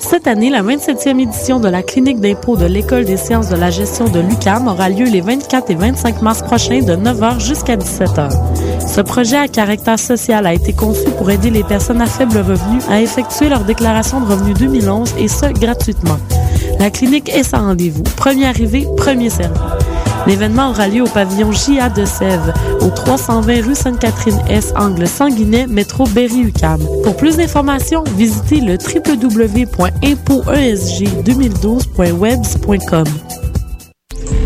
Cette année, la 27e édition de la clinique d'impôt de l'École des sciences de la gestion de l'UCAM aura lieu les 24 et 25 mars prochains de 9h jusqu'à 17h. Ce projet à caractère social a été conçu pour aider les personnes à faible revenu à effectuer leur déclaration de revenus 2011 et ce, gratuitement. La clinique est sans rendez-vous. Premier arrivé, premier servi. L'événement aura lieu au pavillon JA de Sèvres, au 320 rue Sainte-Catherine-S, angle Sanguinet, métro Berry-UQAM. Pour plus d'informations, visitez le www.impoesg2012.webs.com.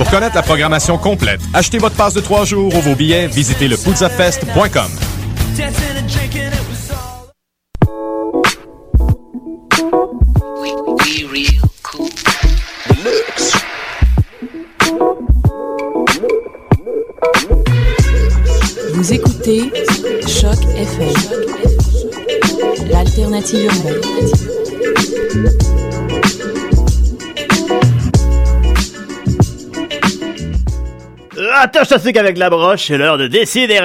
Pour connaître la programmation complète, achetez votre passe de trois jours ou vos billets, visitez lepudzafest.com. Vous écoutez Choc FM, l'alternative urbaine. Attache ta avec la broche, c'est l'heure de décider.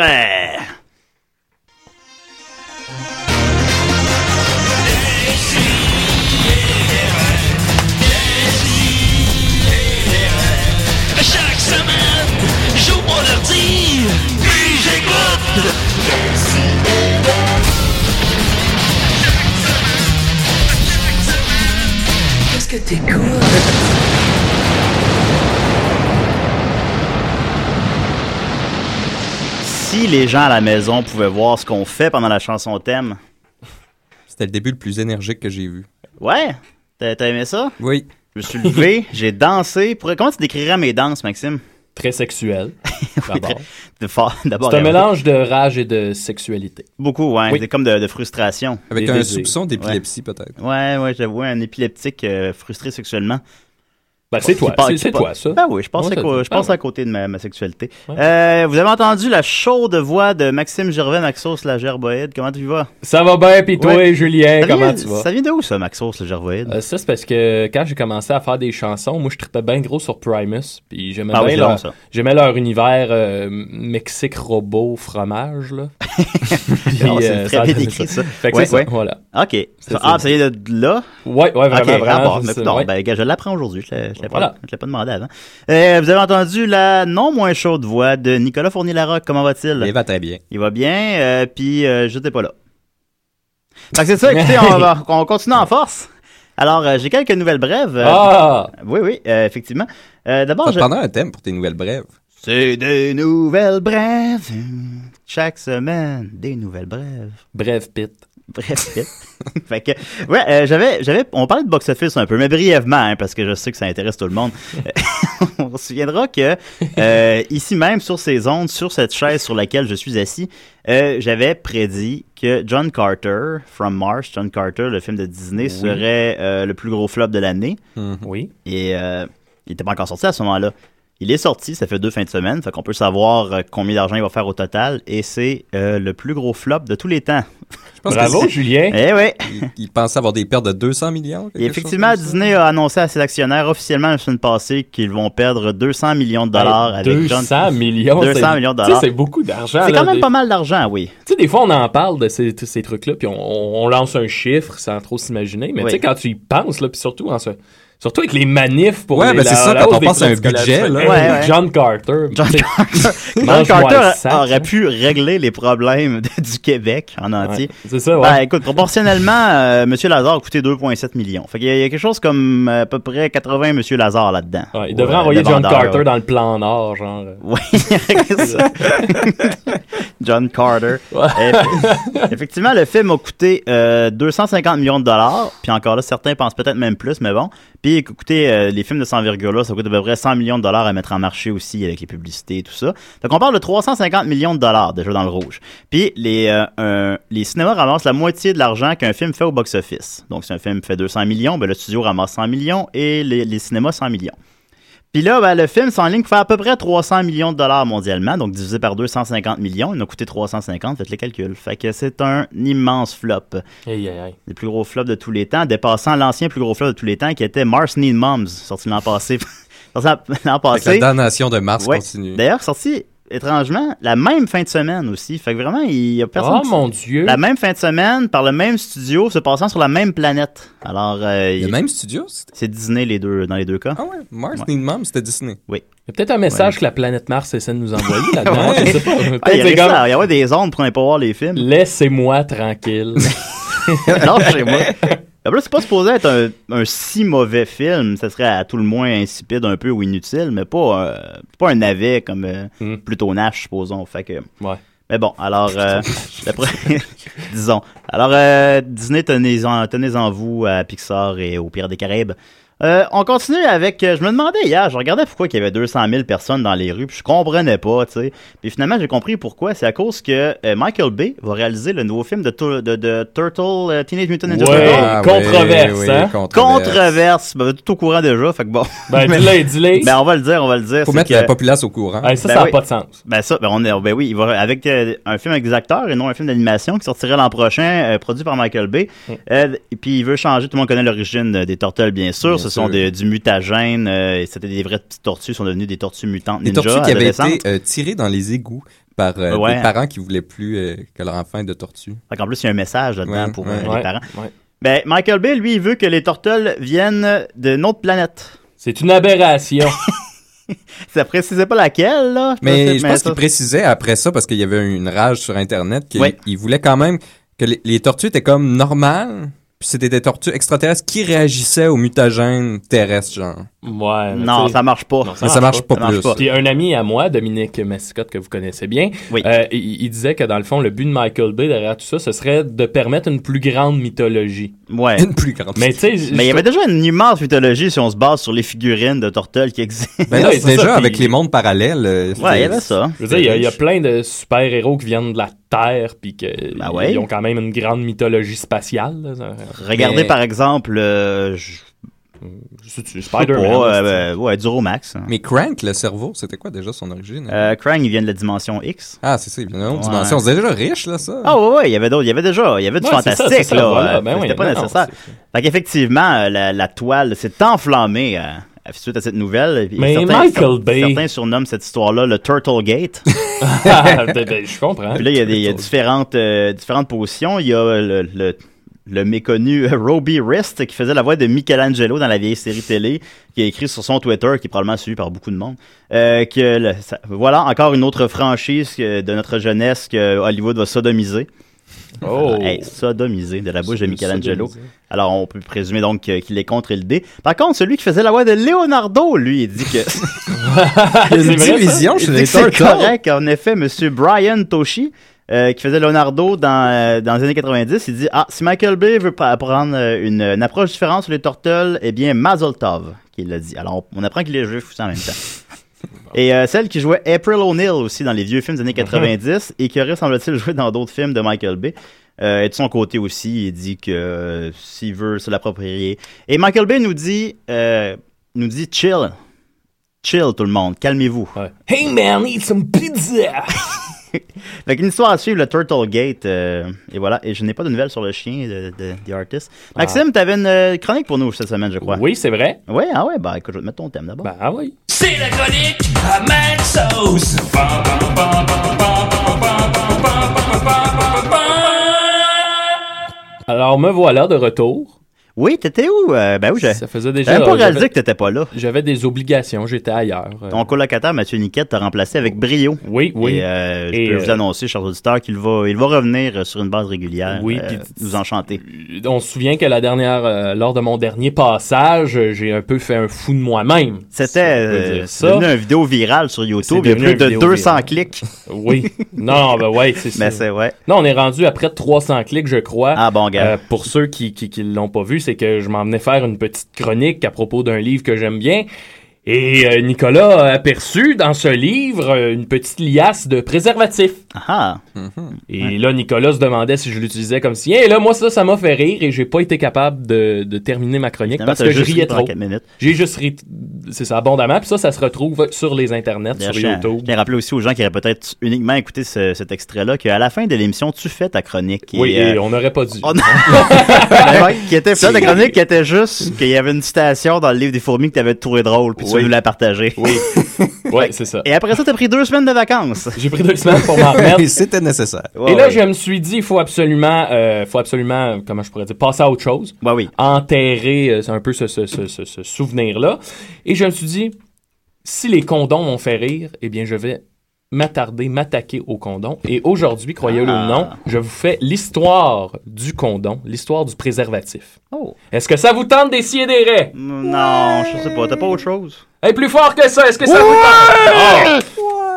Les gens à la maison pouvaient voir ce qu'on fait pendant la chanson thème. C'était le début le plus énergique que j'ai vu. Ouais? T'as t'as aimé ça? Oui. Je me suis levé, j'ai dansé. Pour... Comment tu décrirais mes danses, Maxime? Très sexuel. d'abord. De fa- D'abord, C'est un mélange de rage et de sexualité. Beaucoup, ouais. Oui. C'est comme de, de frustration. Avec Des un désirs. soupçon d'épilepsie, peut-être. Ouais, ouais, j'avoue, un épileptique euh, frustré sexuellement. Ben, c'est toi, c'est- toi, ça. Ben oui, je pense, Ouais, à, je pense côté de ma, ma sexualité. Euh, vous avez entendu la chaude voix de Maxime Gervais, Maxos la gerboïde. Comment tu vas? Ça va bien, pis toi, Ouais. Julien, Ça comment vient- tu vas? Ça vient de où, ça, Maxos le gerboïde? Euh, ça, c'est parce que quand j'ai commencé à faire des chansons, moi, je tripais bien gros sur Primus. Puis j'aimais Ah bien leur, j'aimais leur univers euh, Mexique, robot, fromage, là. Puis, c'est euh, très bien décrit, ça. Fait que ça, voilà. OK. Ah, ça. vient de là? Ouais, ouais, vraiment, vraiment. ah ben, je l'apprends aujourd'hui. Je ne l'ai pas, Voilà. je l'ai pas demandé avant. Euh, vous avez entendu la non moins chaude voix de Nicolas Fournier-Larocque. Comment va-t-il? Il va très bien. Il va bien, euh, puis euh, je n'étais pas là. Fait c'est ça, écoutez, on, va, on continue en force. Alors, euh, j'ai quelques nouvelles brèves. Euh, Ah! Oui, oui, euh, effectivement. Euh, D'abord, je... un thème pour tes nouvelles brèves? C'est des nouvelles brèves. Chaque semaine, des nouvelles brèves. Bref, Pit. Bref, vite. fait que, ouais, euh, j'avais, j'avais, on parlait de box-office un peu, mais brièvement, hein, parce que je sais que ça intéresse tout le monde. on se souviendra que, euh, ici même, sur ces ondes, sur cette chaise sur laquelle je suis assis, euh, j'avais prédit que John Carter, From Mars, John Carter, le film de Disney, serait euh, le plus gros flop de l'année. Oui. Et euh, il était pas encore sorti à ce moment-là. Il est sorti, ça fait deux fins de semaine, fait qu'on peut savoir euh, combien d'argent il va faire au total, et c'est euh, le plus gros flop de tous les temps. Je pense Bravo, que c'est- Julien. Eh oui! il, il pensait avoir des pertes de 200 millions. Et effectivement. Disney a annoncé à ses actionnaires officiellement la semaine passée qu'ils vont perdre 200 millions de dollars Hey, avec 200 John. millions. 200 c'est- millions de tu sais, dollars. C'est beaucoup d'argent. C'est quand même des- pas mal d'argent, oui. Tu sais, des fois, on en parle de ces, tous ces trucs-là, puis on, lance un chiffre sans trop s'imaginer. Mais Oui. tu sais, quand tu y penses, là, puis surtout, en se- surtout avec les manifs pour Ouais, les, ben, c'est la- ça, la quand on des pense à un budget, là. Ouais, ouais. John Carter. John Carter sac, aurait hein. pu régler les problèmes de- du Québec en entier. Ouais, c'est ça, ouais. Ben, écoute, proportionnellement, euh, Monsieur Lazare a coûté 2,7 millions. Fait qu'il y, a- il y a quelque chose comme euh, à peu près 80 Monsieur Lazare là-dedans. Ouais, il devrait envoyer John Carter ouais. dans le plan Nord, genre. euh. Oui. John Carter. Effectivement, le film a coûté euh, 250 millions de dollars. Puis encore là, certains pensent peut-être même plus, mais bon. Puis écoutez, euh, les films de 100 là, ça coûte à peu près 100 millions de dollars à mettre en marché aussi avec les publicités et tout ça. Donc on parle de 350 millions de dollars déjà dans le rouge. Puis les, euh, les cinémas ramassent la moitié de l'argent qu'un film fait au box-office. Donc si un film fait 200 millions, ben, le studio ramasse 100 millions et les, les cinémas 100 millions. Puis là, ben, le film s'enligne pour faire à peu près 300 millions de dollars mondialement, donc divisé par 250 millions, il nous a coûté 350, faites les calculs. Fait que c'est un immense flop. Aïe, aïe, aïe. Le plus gros flop de tous les temps, dépassant l'ancien plus gros flop de tous les temps qui était Mars Need Moms, sorti l'an passé. sorti l'an Fait la damnation de Mars Ouais. continue. D'ailleurs, sorti étrangement la même fin de semaine aussi. Fait que vraiment, il y a personne. Oh qui- mon Dieu. La même fin de semaine, par le même studio, se passant sur la même planète. Alors, euh, Le il- même studio? c'était- c'est Disney les deux, dans les deux cas. Ah ouais, Mars Ouais. Need Mom, c'était Disney. Il y a peut-être un message que la planète Mars essaie de nous envoyer là-dedans. Ouais. Je sais pas. Ah, il y Peut-être c'est avait comme, ça, il y avait des ondes pour ne pas voir les films. Laissez-moi tranquille. non, chez moi. En plus, c'est pas supposé être un, un si mauvais film. Ça serait à tout le moins insipide un peu ou inutile, mais pas, euh, pas un navet comme euh, Hmm. plutôt Nash, supposons. Fait que. Ouais. Mais bon, alors, euh, disons. Alors, euh, Disney, tenez-en tenez -en vous à Pixar et au Pirates des Caraïbes. Euh, on continue avec. euh, je me demandais hier, je regardais pourquoi il y avait 200 000 personnes dans les rues, puis je comprenais pas, tu sais. Puis finalement, j'ai compris pourquoi. C'est à cause que euh, Michael Bay va réaliser le nouveau film de, Tu- de, de Turtle, euh, Teenage Mutant Ninja Ouais. Turtles. Ah, controverse, oui, hein? controverse. Controverse. Ben, tout au courant déjà, fait que bon. Ben, Mais- dis-le, dis-le. Ben, on va le dire, on va le dire. Faut c'est mettre que- la populace au courant. Ça, Ben ça n'a oui. pas de sens. Ben ça, ben on est, ben oui, il va avec euh, un film avec des acteurs et non un film d'animation qui sortirait l'an prochain, euh, produit par Michael Bay. Mm. Euh, et puis il veut changer, tout le monde connaît l'origine des tortues bien sûr. Ce sont des- du mutagène, euh, et c'était des vraies petites tortues, sont devenues des tortues mutantes Des ninja. tortues qui avaient été euh, tirées dans les égouts par euh, Ouais. des parents qui voulaient plus euh, que leur enfant ait de tortues. Fait qu'en plus il y a un message là-dedans Ouais, pour ouais. euh, les Ouais, parents. ouais. Ben Michael Bay, lui, il veut que les tortues viennent d'une autre planète. C'est une aberration. Ça précisait pas laquelle là. Mais je pense qu'il précisait après ça, parce qu'il y avait une rage sur Internet, qu'il voulait quand même que les, les tortues étaient comme normales, puis c'était des tortues extraterrestres qui réagissaient aux mutagènes terrestres, genre. Ouais. Non, ça marche pas. Non, Mais ça marche pas Ça marche plus. pas. Puis un ami à moi, Dominique Mascotte, que vous connaissez bien, Oui. euh, il, il disait que dans le fond, le but de Michael Bay derrière tout ça, ce serait de permettre une plus grande mythologie. Ouais. Une plus grande. Mais tu sais, Mais il y avait déjà une immense mythologie si on se base sur les figurines de Turtle qui existent. Ben là, déjà, ça, avec puis- les mondes parallèles. euh, Ouais, il y avait ça. Je veux dire, il y a- il y, a plein de super-héros qui viennent de la Terre, puis qu'ils Ben ouais. ont quand même une grande mythologie spatiale. là. Ça- Regardez Mais- par exemple, euh, je je sais- pas, euh, euh, ouais, Duromax. hein. Mais Crank, le cerveau, c'était quoi déjà son origine? Euh, Krang, il vient de la dimension X. Ah, c'est ça, il vient d'une autre Ouais. dimension. C'est déjà riche, là, ça. Ah ouais, ouais, il y avait d'autres, il y avait déjà, il y avait du Ouais, c'est ça, fantastique c'est ça, là. voilà, ben c'était oui, pas ben non, nécessaire. Fait qu'effectivement, euh, la, la toile s'est enflammée euh, suite à cette nouvelle. Et Mais certains- Michael Bay- Certains surnomment cette histoire-là le Turtle Gate. Ah, ben, ben, je comprends. Puis là, il y a, des, il y a différentes, euh, différentes positions. Il y a le, le, le méconnu Roby Rist qui faisait la voix de Michelangelo dans la vieille série télé, qui a écrit sur son Twitter, qui est probablement suivi par beaucoup de monde. Euh, que le- ça- voilà encore une autre franchise que- de notre jeunesse que Hollywood va sodomiser. Oh. Hey, sodomiser de la bouche de Michelangelo. sodomiser. Alors on peut présumer donc qu'il est contre LD. Par contre, celui qui faisait la voix de Leonardo, lui, il dit que Il y a une C'est division que c'est correct. En effet, Monsieur Brian Toshi, euh, qui faisait Leonardo dans, euh, dans les années 90, il dit Ah, si Michael Bay veut prendre euh, une, une approche différente sur les Turtles, eh bien, Mazel Tov, qu'il l'a dit. Alors, on, on apprend qu'il est juif aussi en même temps. Et euh, celle qui jouait April O'Neil aussi dans les vieux films des années 90 et qui aurait, semble-t-il, joué dans d'autres films de Michael Bay. Euh, et de son côté aussi, il dit que euh, s'il veut se l'approprier. Et Michael Bay nous dit, euh, nous dit chill. chill tout le monde, calmez-vous. Ouais. Hey man, eat some pizza! Fait qu'une histoire à suivre, le Turtle Gate, euh, et voilà. Et je n'ai pas de nouvelles sur le chien de, de, The Artist. Maxime, t'avais une euh, chronique pour nous cette semaine, je crois. oui, c'est vrai. Ouais, ah ouais, bah écoute, je vais te mettre ton thème d'abord. Ben ah oui. C'est la chronique à Mad Sauce. Alors me voilà de retour. Oui, t'étais où? Euh, ben oui, j'ai Ça faisait déjà. j'avais pas réalisé que t'étais pas là. J'avais des obligations, j'étais ailleurs. Euh, Ton colocataire, Mathieu Niquette, t'a remplacé avec brio. oui, oui. Et, euh, je peux euh, vous annoncer, chers auditeurs, qu'il va, il va revenir euh, sur une base régulière. Oui, euh, puis- nous enchanter. On se souvient que la dernière, euh, lors de mon dernier passage, euh, j'ai un peu fait un fou de moi-même. C'était Si euh, devenu une vidéo virale sur YouTube. Il y a plus de une vidéo 200 virale. clics. Oui. Non, ben ouais, c'est ça. Mais c'est ouais. Non, on est rendu à près de 300 clics, je crois. Ah bon, gars. Euh, pour ceux qui qui, qui l'ont pas vu, c'est que je m'en venais faire une petite chronique à propos d'un livre que j'aime bien. Et euh, Nicolas a aperçu dans ce livre euh, une petite liasse de préservatifs. Ah, Et là, Nicolas se demandait si je l'utilisais comme si. Et là, moi, ça, ça m'a fait rire et j'ai pas été capable de, de terminer ma chronique parce que je riais trop. 4 minutes. J'ai juste ri, c'est ça, abondamment. Puis ça, ça se retrouve sur les internets, sur YouTube. Je tiens à rappeler aussi aux gens qui auraient peut-être uniquement écouté ce- cet extrait-là qu'à la fin de l'émission, tu fais ta chronique. Oui, et, euh, on n'aurait pas dû. on- Ouais, qui était ça, la chronique qui était juste qu'il y avait une citation dans le livre des fourmis que tu avais trouvé drôle, puis tu Oui. nous l'as partagé. Oui. ouais, c'est ça. Et après ça, t'as pris deux semaines de vacances. J'ai pris deux semaines pour m'en remettre. Et c'était nécessaire. Ouais, et là, ouais. je me suis dit, il faut absolument, euh, faut absolument, comment je pourrais dire, passer à autre chose. Ouais, oui. enterrer euh, un peu ce, ce- ce- ce- ce souvenir-là. Et je me suis dit, si les condons m'ont fait rire, eh bien, je vais m'attarder, m'attaquer aux condons. Et aujourd'hui, croyez-le Ah. ou non, je vous fais l'histoire du condom, l'histoire du préservatif. Oh. Est-ce que ça vous tente d'essayer des raies? Non, je sais pas. T'as pas autre chose? Hey, plus fort que ça, est-ce que ça vous tente?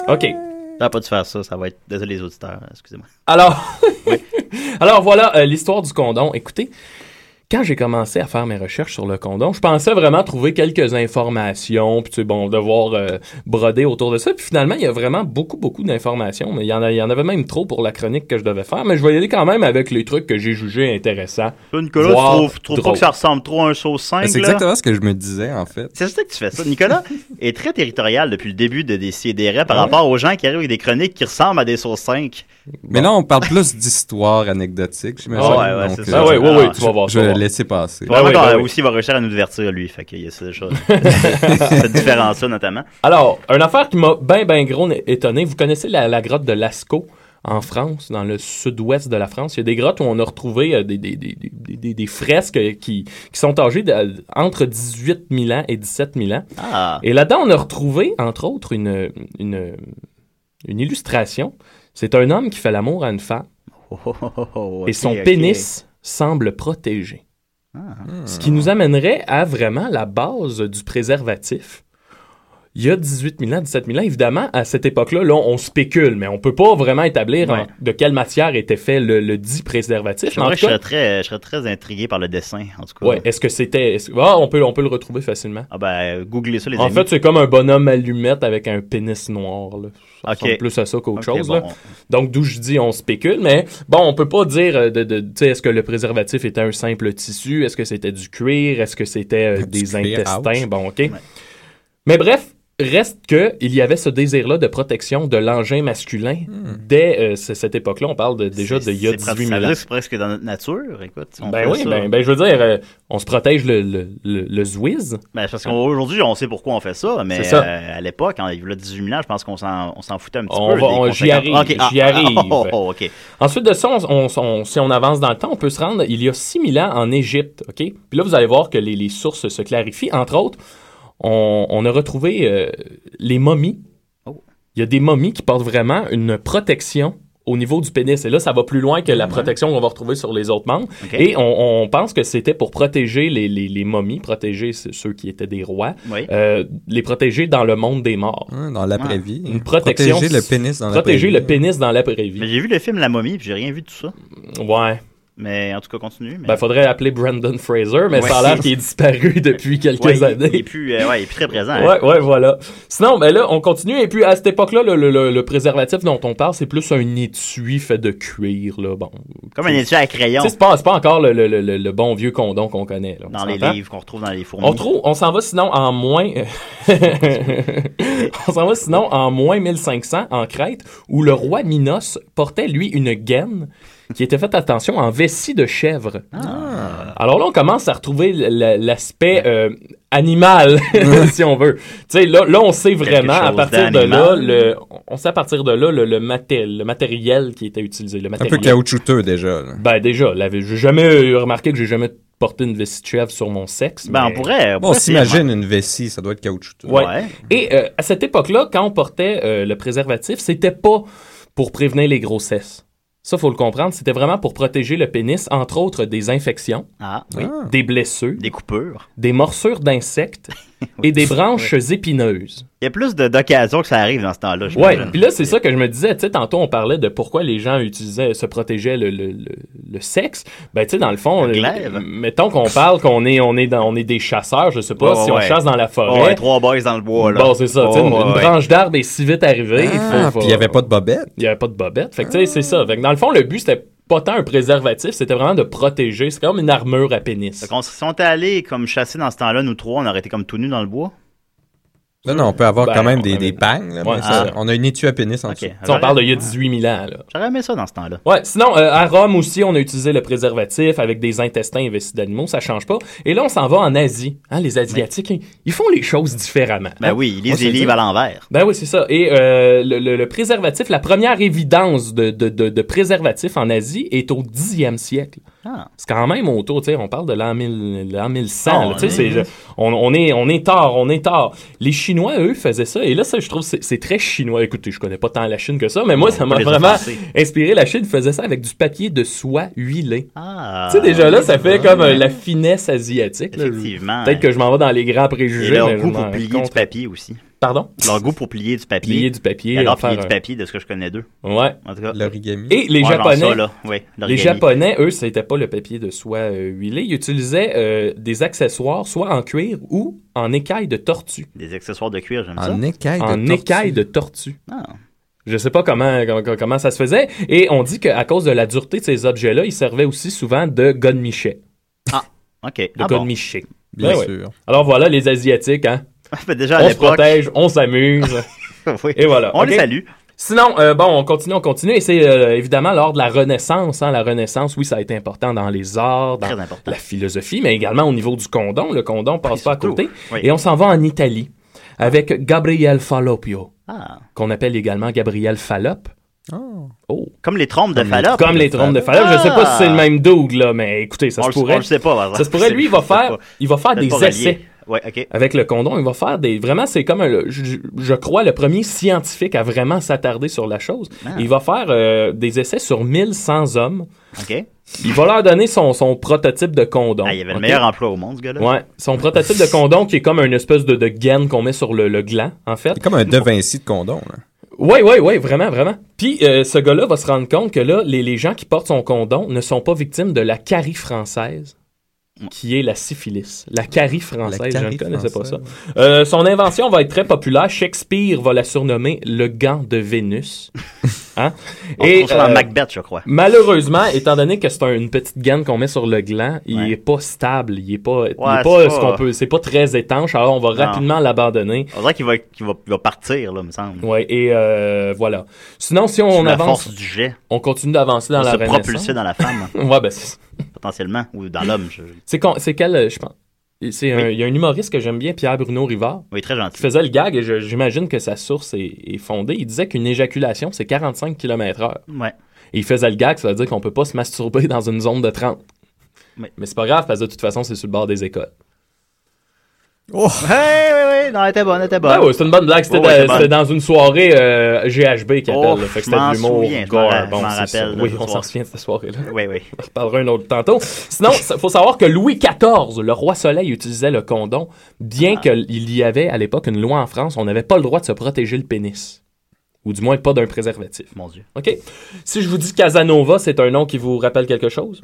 Ah! OK. T'as pas dû faire ça, ça va être. Désolé les auditeurs, excusez-moi. Alors, alors voilà euh, l'histoire du condom. Écoutez, quand j'ai commencé à faire mes recherches sur le condom, je pensais vraiment trouver quelques informations, puis tu sais, bon, devoir euh, broder autour de ça. Puis finalement, il y a vraiment beaucoup, beaucoup d'informations, mais il y, en a, il y en avait même trop pour la chronique que je devais faire. Mais je vais y aller quand même avec les trucs que j'ai jugés intéressants. Nicolas, Voire tu trouves, pas que ça ressemble trop à un sauce 5, C'est exactement ce que je me disais, en fait. C'est ça que tu fais ça. Nicolas est très territorial depuis le début de Décideret par Ah ouais? rapport aux gens qui arrivent avec des chroniques qui ressemblent à des sauces 5. Mais là, on parle plus d'histoires anecdotiques, j'imagine. Ah ouais, ouais, c'est ça. Ah ouais, ouais, ouais, tu vas voir Je ça. Laisser passer. Ben oui, Probablement ben oui. aussi, il va réussir à nous divertir, lui. Fait qu'il y a cette cette différence-là, notamment. Alors, une affaire qui m'a bien, bien gros étonné. Vous connaissez la, la grotte de Lascaux en France, dans le sud-ouest de la France? Il y a des grottes où on a retrouvé euh, des, des, des, des, des- des fresques euh, qui, qui sont âgées de- entre 18 000 ans et 17 000 ans. Ah. Et là-dedans, on a retrouvé, entre autres, une, une, une illustration. C'est un homme qui fait l'amour à une femme Oh, oh, oh, oh, et son pénis semble protégé. Ah. Ce qui nous amènerait à vraiment la base du préservatif. Il y a 18 000 ans, 17 000 ans, évidemment, à cette époque-là, là, on spécule, mais on peut pas vraiment établir Ouais. en- de quelle matière était fait le, le dit préservatif. Je en vrai, tout je cas, serais très, je serais très intrigué par le dessin, en tout cas. ouais, est-ce que c'était... Ah, on peut, on peut le retrouver facilement. Ah ben, googlez ça, les En amis. fait, c'est comme un bonhomme allumette avec un pénis noir. Là. Ça ressemble plus à ça qu'autre chose. bon. là. Donc, d'où je dis on spécule, mais bon, on peut pas dire euh, de, de, tu sais, est-ce que le préservatif était un simple tissu, est-ce que c'était du cuir, est-ce que c'était euh, des intestins, bon, ok. Mais bref, reste que il y avait ce désir-là de protection de l'engin masculin dès euh, cette époque-là. On parle de, déjà Hmm. C'est- d'il y a c'est presque- 18 ça veut 000 ans. C'est presque dans notre nature, écoute. on Ben oui, ben, ben je veux dire, euh, on se protège le, le, le, le Zwiz. Ben, parce qu'aujourd'hui, on sait pourquoi on fait ça, mais ça. euh, à l'époque, quand il y a 18 000 ans, je pense qu'on s'en, on s'en foutait un petit On peu. va- des on- j'y arrive, Ok, ah, j'y arrive. oh, oh, oh, ok. Ensuite de ça, on, on- on- si on avance dans le temps, on peut se rendre il y a 6000 ans en Égypte. ok? Puis là, vous allez voir que les, les sources se clarifient. Entre autres, on, on a retrouvé euh, les momies. Oh. Il y a des momies qui portent vraiment une protection au niveau du pénis. Et là, ça va plus loin que la protection qu'on va retrouver sur les autres membres. Et on, on pense que c'était pour protéger les, les- les momies, protéger ceux qui étaient des rois, Oui. euh, les protéger dans le monde des morts. Hein, dans l'après-vie. Une protection- Protéger le pénis dans Protéger le l'après-vie. pénis dans l'après-vie. Mais j'ai vu le film La momie, puis j'ai rien vu de tout ça. Ouais. Mais en tout cas, continue. Mais... Ben, faudrait appeler Brandon Fraser, mais Ouais. ça a l'air qu'il est disparu depuis quelques Ouais, années. Il est plus, euh, ouais, il est plus très présent. hein. Ouais, ouais, voilà. Sinon, ben là, on continue. Et puis, à cette époque-là, le, le- le- le préservatif dont on parle, c'est plus un étui fait de cuir, là. Bon. Comme un étui à crayon c'est pas, pas encore le, le- le- le- le bon vieux condom qu'on connaît, là. Dans les livres qu'on retrouve dans les fourmis. On trouve, on s'en va sinon en moins, on s'en va sinon en moins 1500 en Crète, où le roi Minos portait lui une gaine qui était faite, attention, en vessie de chèvre. Ah. Alors là, on commence à retrouver l'aspect euh, animal, si on veut. Tu sais, là, là, on sait vraiment, à partir de là, le, on sait à partir de là le, le, maté- le matériel qui était utilisé. Le Un peu caoutchouteux déjà. là. Ben déjà, j'ai jamais remarqué que j'ai jamais porté une vessie de chèvre sur mon sexe. Ben, on pourrait. on Bon, s'imagine une vessie, ça doit être caoutchouteux. Ouais. Ouais. Et euh, à cette époque-là, quand on portait euh, le préservatif, c'était pas pour prévenir les grossesses. Ça, faut le comprendre. C'était vraiment pour protéger le pénis, entre autres des infections, Ah, Oui. des blessures, des coupures. des morsures d'insectes et des branches épineuses. Il y a plus de- d'occasions que ça arrive dans ce temps-là. Ouais. j'imagine. Puis là, c'est ça que je me disais. Tu sais, tantôt, on parlait de pourquoi les gens utilisaient, se protégeaient le, le, le, le sexe. Ben, tu sais, dans le fond, Le euh, mettons qu'on parle qu'on est, on est, dans, on est des chasseurs, je sais pas, si ouais, on chasse dans la Oh, forêt. ouais, trois boys dans le bois, là. Bon, c'est ça. tu sais, Oh, une, une branche d'arbre est si vite arrivée. il Ah, faut- faut- puis il n'y avait pas de bobette. Il n'y avait pas de bobette. Fait que, tu sais, c'est ça. Fait que dans le fond, le but, c'était pas un préservatif, c'était vraiment de protéger. C'est comme une armure à pénis. Fait qu'on- si on était allés comme chasser dans ce temps-là, nous trois, on aurait été comme tout nus dans le bois. Non, non, on peut avoir Ben, quand même on des, avait- des pangs. là, Ouais, ça, on a une étui à pénis en Ok. dessous. On parle d'il y a 18 000 ans, là. J'aurais aimé ça dans ce temps-là. Ouais, sinon, euh, à Rome aussi, on a utilisé le préservatif avec des intestins investis d'animaux, ça change pas. Et là, on s'en va en Asie. Hein, les Asiatiques, ils- ils font les choses différemment. Ben hein. oui, ils lisent se les livres à l'envers. Ben oui, c'est ça. Et euh, le, le- le préservatif, la première évidence de, de, de, de préservatif en Asie est au 10e siècle. Ah. C'est quand même autour, tu sais, on parle de l'an 1000 l'an 1100. Ah, tu sais, on, on est, on est tard, on est tard. Les Chinois, eux, faisaient ça. Et là, ça, je trouve, c'est c'est très chinois. Écoutez, je connais pas tant la Chine que ça, mais moi, ça m'a vraiment offenser. inspiré. La Chine faisait ça avec du papier de soie huilé. Ah. tu sais, déjà là, ça fait comme euh, la finesse asiatique. Effectivement. Peut-être que je m'en vais dans les grands Et préjugés, leur mais goût pour plier du papier aussi. Pardon? Leur goût pour plier du papier. Plier du papier. Alors, en faire plier du un- papier, de ce que je connais d'eux. Ouais. En tout cas. L'origami. Et les Ouais, Japonais, ça, là. Oui, les. Japonais, eux, c'était pas le papier de soie euh, huilé. Ils utilisaient euh, des accessoires, soit en cuir ou en écaille de tortue. Des accessoires de cuir, j'aime ça. En écaille de En tortue. écaille de tortue. Ah. Je sais pas comment, comment, comment ça se faisait. Et on dit qu'à cause de la dureté de ces objets-là, ils servaient aussi souvent de godemichet. OK. De Ah bon. Bien Ben ouais. sûr. Alors voilà, les Asiatiques, hein. Mais déjà, à On se protège, on s'amuse. oui. et voilà. On les salue. Sinon, euh, bon, on continue, on continue. Et c'est euh, évidemment lors de la Renaissance. Hein, la Renaissance, oui, ça a été important dans les arts, dans la philosophie, mais également au niveau du condom. Le condom passe Oui, pas à côté. Oui. Et on s'en va en Italie avec Gabriel Fallopio, Ah. qu'on appelle également Gabriel Fallop. Oh. Oh. Comme les trompes de Fallope. Comme les trompes de Fallop. Je sais pas si c'est le même dude, là, mais écoutez, ça on, se le- on pourrait. le sait pas. par Ça se pourrait. Lui, il va faire, il va faire des relié. Essais. Ouais, OK. Avec le condom, il va faire des. Vraiment, c'est comme, un- je, je crois, le premier scientifique à vraiment s'attarder sur la chose. Ah. Il va faire euh, des essais sur 1100 hommes. OK. Il va leur donner son, son prototype de condom. Ah, il y avait le meilleur emploi au monde, ce gars-là. Ouais, son prototype de condom qui est comme une espèce de, de gaine qu'on met sur le, le gland, en fait. C'est comme un De Vinci de condom. Là. Ouais, ouais, ouais, vraiment, vraiment. Puis euh, ce gars-là va se rendre compte que là, les, les gens qui portent son condom ne sont pas victimes de la carie française, qui est la syphilis. La carie française, La je ne connaissais pas ça. Euh, son invention va être très populaire. Shakespeare va la surnommer le gant de Vénus. Hein? On trouve ça dans euh, Macbeth, je crois. Malheureusement, étant donné que c'est un- une petite gaine qu'on met sur le gland, il Ouais. est pas stable, il est pas, il est pas, ce qu'on peut, c'est pas très étanche. Alors on va Non. rapidement l'abandonner. On dirait qu'il va, qu'il va, il va partir, là, me semble. Ouais, et euh, voilà. Sinon, si on avance, force du jet. on continue d'avancer dans On la se propulser dans la femme, Ouais, ben c'est potentiellement. Ou dans l'homme. je- c'est c'est quel, euh, je pense? C'est un- Oui. il y a un humoriste que j'aime bien, Pierre Bruno Rivard, Oui, très qui gentil. faisait le gag et j'imagine que sa source est, est fondée. Il disait qu'une éjaculation c'est 45 km/h. Ouais. Et il faisait le gag, ça veut dire qu'on peut pas se masturber dans une zone de 30. Oui. Mais c'est pas grave parce que de toute façon c'est sur le bord des écoles. Oh! Hey, non, elle était bonne, elle était bonne. Ah ouais, c'est une bonne blague. C'était Oh, ouais, dans- une soirée euh, GHB qui Oh, appelle. là. fait que c'était de l'humour gore. Bon, Oui, on s'en souvient de cette soirée-là. Oui, oui. On reparlera un autre tantôt. Sinon, il faut savoir que Louis XIV, le roi Soleil, utilisait le condom, bien Ah. qu'il y avait à l'époque une loi en France, on n'avait pas le droit de se protéger le pénis. Ou du moins pas d'un préservatif. Mon Dieu. OK? Si je vous dis Casanova, c'est un nom qui vous rappelle quelque chose?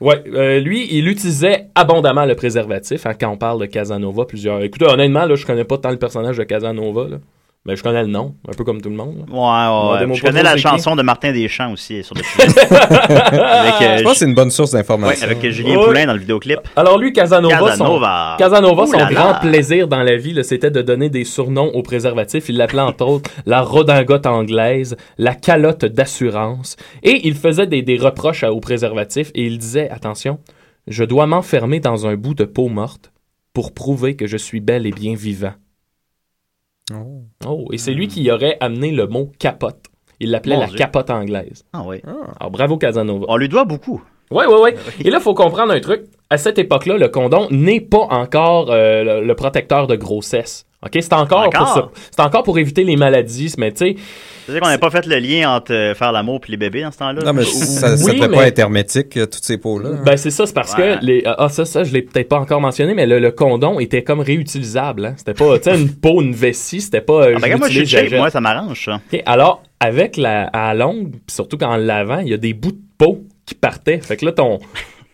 Ouais, euh, lui, il utilisait abondamment le préservatif hein, quand on parle de Casanova. Plusieurs. Écoutez, honnêtement, là, je connais pas tant le personnage de Casanova, là. Mais je connais le nom, un peu comme tout le monde. là. Ouais, ouais, ouais. Demandez-moi Je connais la qui. chanson de Martin Deschamps aussi sur le sujet. avec, euh, Je pense que c'est une bonne source ouais, d'information. avec euh, Julien Ouais. Poulain dans le vidéoclip. Alors lui, Casanova, Casanova. son, Casanova, grand plaisir dans la vie, c'était de donner des surnoms aux préservatifs. Il l'appelait entre autres la redingote anglaise, la calotte d'assurance. Et il faisait des, des reproches à- aux préservatifs et il disait, attention, je dois m'enfermer dans un bout de peau morte pour prouver que je suis bel et bien vivant. Oh. Oh, et c'est lui qui aurait amené le mot capote. Il l'appelait Mon la Dieu. capote anglaise. Ah oui. Alors bravo Casanova. On lui doit beaucoup. Oui, oui, oui. Et là, il faut comprendre un truc. À cette époque-là, le condom n'est pas encore euh, le, le protecteur de grossesse. OK? C'est encore, pour Encore? C'est pour éviter les maladies, mais tu sais, C'est-à-dire qu'on n'a pas fait le lien entre euh, faire l'amour et les bébés dans ce temps-là. Non, mais ça, ça Oui, devrait mais- pas être hermétique, euh, toutes ces peaux-là. ben c'est ça, c'est parce Ouais. que les ah ça ça je l'ai peut-être pas encore mentionné mais le, le condom était comme réutilisable hein. C'était pas tu sais une peau une vessie, c'était pas euh, Ah, ben, regarde, moi, je suis shape, moi, ça m'arrange, ça. OK, alors avec la à longue, pis surtout qu'en le lavant, il y a des bouts de peau qui partaient. Fait que là ton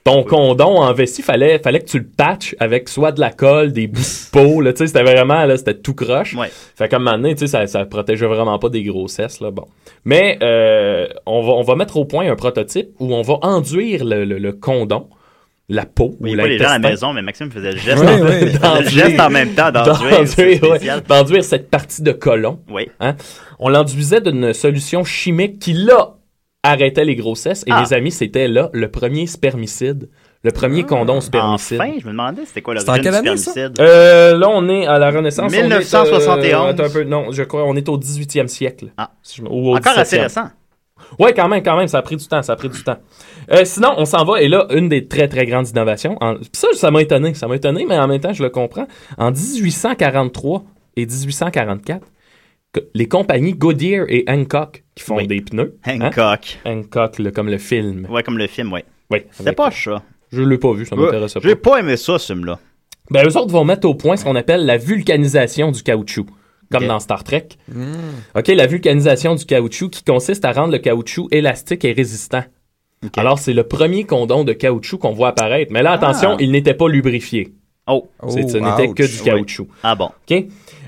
ton condom en vessie, fallait fallait que tu le patches avec soit de la colle, des bouts de peau, là, tu sais, c'était vraiment là, c'était tout croche. Ouais. Fait comme maintenant, tu sais, ça, ça protégeait vraiment pas des grossesses, là, bon. Mais euh, on, va, on va mettre au point un prototype où on va enduire le, le, le condom, la peau Oui, ou pas les gens à la maison, mais Maxime faisait le geste, Oui, en, oui. faisait le geste en même temps d'enduire. D'enduire, cette partie de colon. Oui. On l'enduisait d'une solution chimique qui, là, arrêtait les grossesses. Et Ah. les amis, c'était là le premier spermicide, le premier condom spermicide. Enfin, je me demandais c'était quoi l'origine du quelle année, ça? spermicide? Euh, là, on est à la Renaissance. on est, 1971. euh, un peu, non, je crois, on est au 18e siècle. Ah. Si je me- ou au Encore assez 17e. récent. Ouais, quand même, quand même, ça a pris du temps, ça a pris du temps. Euh, sinon, on s'en va, et là, une des très, très grandes innovations, en- ça, ça m'a étonné, ça m'a étonné, mais en même temps, je le comprends. En 1843 et 1844, que- les compagnies Goodyear et Hancock, qui font Oui. des pneus, hein? Hancock. Hancock, le- comme le film. Ouais, comme le film, ouais. Oui, C'était avec- pas ça. Je l'ai pas vu, ça m'intéresse pas. J'ai pas aimé ça, ce film-là. Ben, eux autres vont mettre au point ce qu'on appelle la vulcanisation du caoutchouc, comme dans Star Trek. OK, la vulcanisation du caoutchouc qui consiste à rendre le caoutchouc élastique et résistant. Alors, c'est le premier condom de caoutchouc qu'on voit apparaître. Mais là, attention, Ah. il n'était pas lubrifié. Oh. C'est- ce Oh, n'était que du caoutchouc. Ah bon. OK?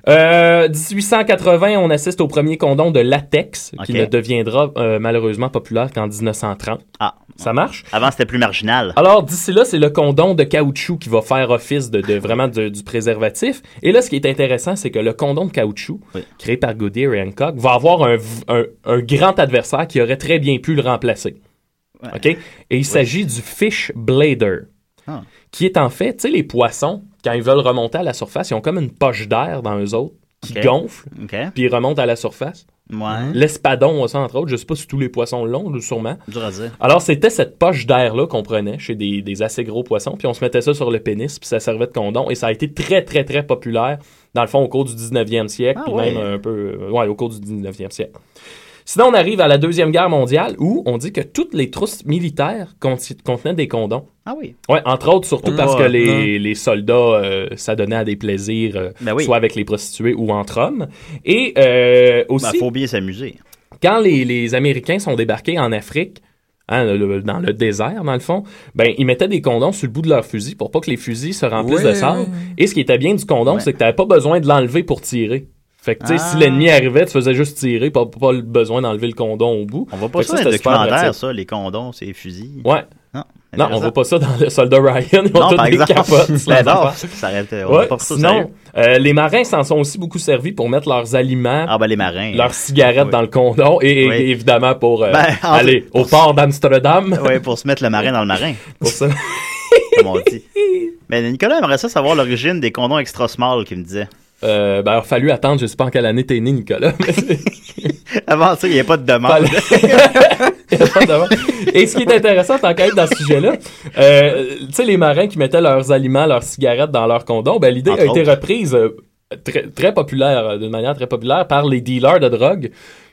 Euh, 1880, on assiste au premier condom de latex, qui ne deviendra euh, malheureusement populaire qu'en 1930. Ah. Ça marche? Avant, c'était plus marginal. Alors, d'ici là, c'est le condom de caoutchouc qui va faire office de, de vraiment de- du préservatif. Et là, ce qui est intéressant, c'est que le condom de caoutchouc, Oui. créé par Goodyear et Hancock, va avoir un, v- un- un grand adversaire qui aurait très bien pu le remplacer. Ouais. OK? Et il s'agit du fish blader, Ah. qui est en fait, tu sais, les poissons, quand ils veulent remonter à la surface, ils ont comme une poche d'air dans eux autres qui gonfle, puis ils remontent à la surface. Ouais. L'espadon, ça, entre autres, je sais pas si tous les poissons l'ont, sûrement. Dur à dire. Alors, c'était cette poche d'air-là qu'on prenait chez des, des assez gros poissons, puis on se mettait ça sur le pénis, puis ça servait de condom, et ça a été très, très, très populaire, dans le fond, au cours du 19e siècle, Ah puis ouais. même un peu... euh, ouais, au cours du 19e siècle. Sinon, on arrive à la Deuxième Guerre mondiale, où on dit que toutes les trousses militaires contenaient des condoms. Ah oui. Ouais, entre autres, surtout parce que ouais. les, les soldats, euh, ça donnait à des plaisirs, euh, Ben oui. soit avec les prostituées ou entre hommes. Et euh, aussi Ben, faut bien s'amuser. quand les, les Américains sont débarqués en Afrique, hein, le- le- dans le désert, dans le fond, ben, ils mettaient des condoms sur le bout de leur fusil pour pas que les fusils se remplissent Ouais, de sable. Et ce qui était bien du condom, Ouais. c'est que t'avais pas besoin de l'enlever pour tirer. Fait que, tu sais, Ah. si l'ennemi arrivait, tu faisais juste tirer, pas, pas le besoin d'enlever le condom au bout. On voit pas Fait ça dans ça, les documentaires, ça, les condoms, c'est les fusils. Ouais. Non, Non, on voit pas ça dans le soldat Ryan. Ils ont Non, tous par des exemple. capotes. Ben leurs non, ça arrête. On Ouais, voit pas ça sinon, euh, les marins s'en sont aussi beaucoup servis pour mettre leurs aliments, Ah ben les marins. leurs cigarettes Oui. dans le condom et, et- Oui. évidemment pour euh, Ben, en- aller au port d'Amsterdam. Ouais, pour se mettre le marin dans le marin, Pour ça. comme on dit. Mais Nicolas aimerait ça savoir l'origine des condoms extra small qu'il me disait. Euh, ben, il a fallu attendre, je sais pas en quelle année t'es né, Nicolas. Avant ça, il n'y avait pas de demande. Fallait- Il y a pas de- Et ce qui est intéressant, tant qu'à être dans ce sujet-là, euh, tu sais, les marins qui mettaient leurs aliments, leurs cigarettes dans leurs condoms, ben, l'idée a été autres. reprise euh, très, très populaire, euh, d'une manière très populaire, par les dealers de drogue.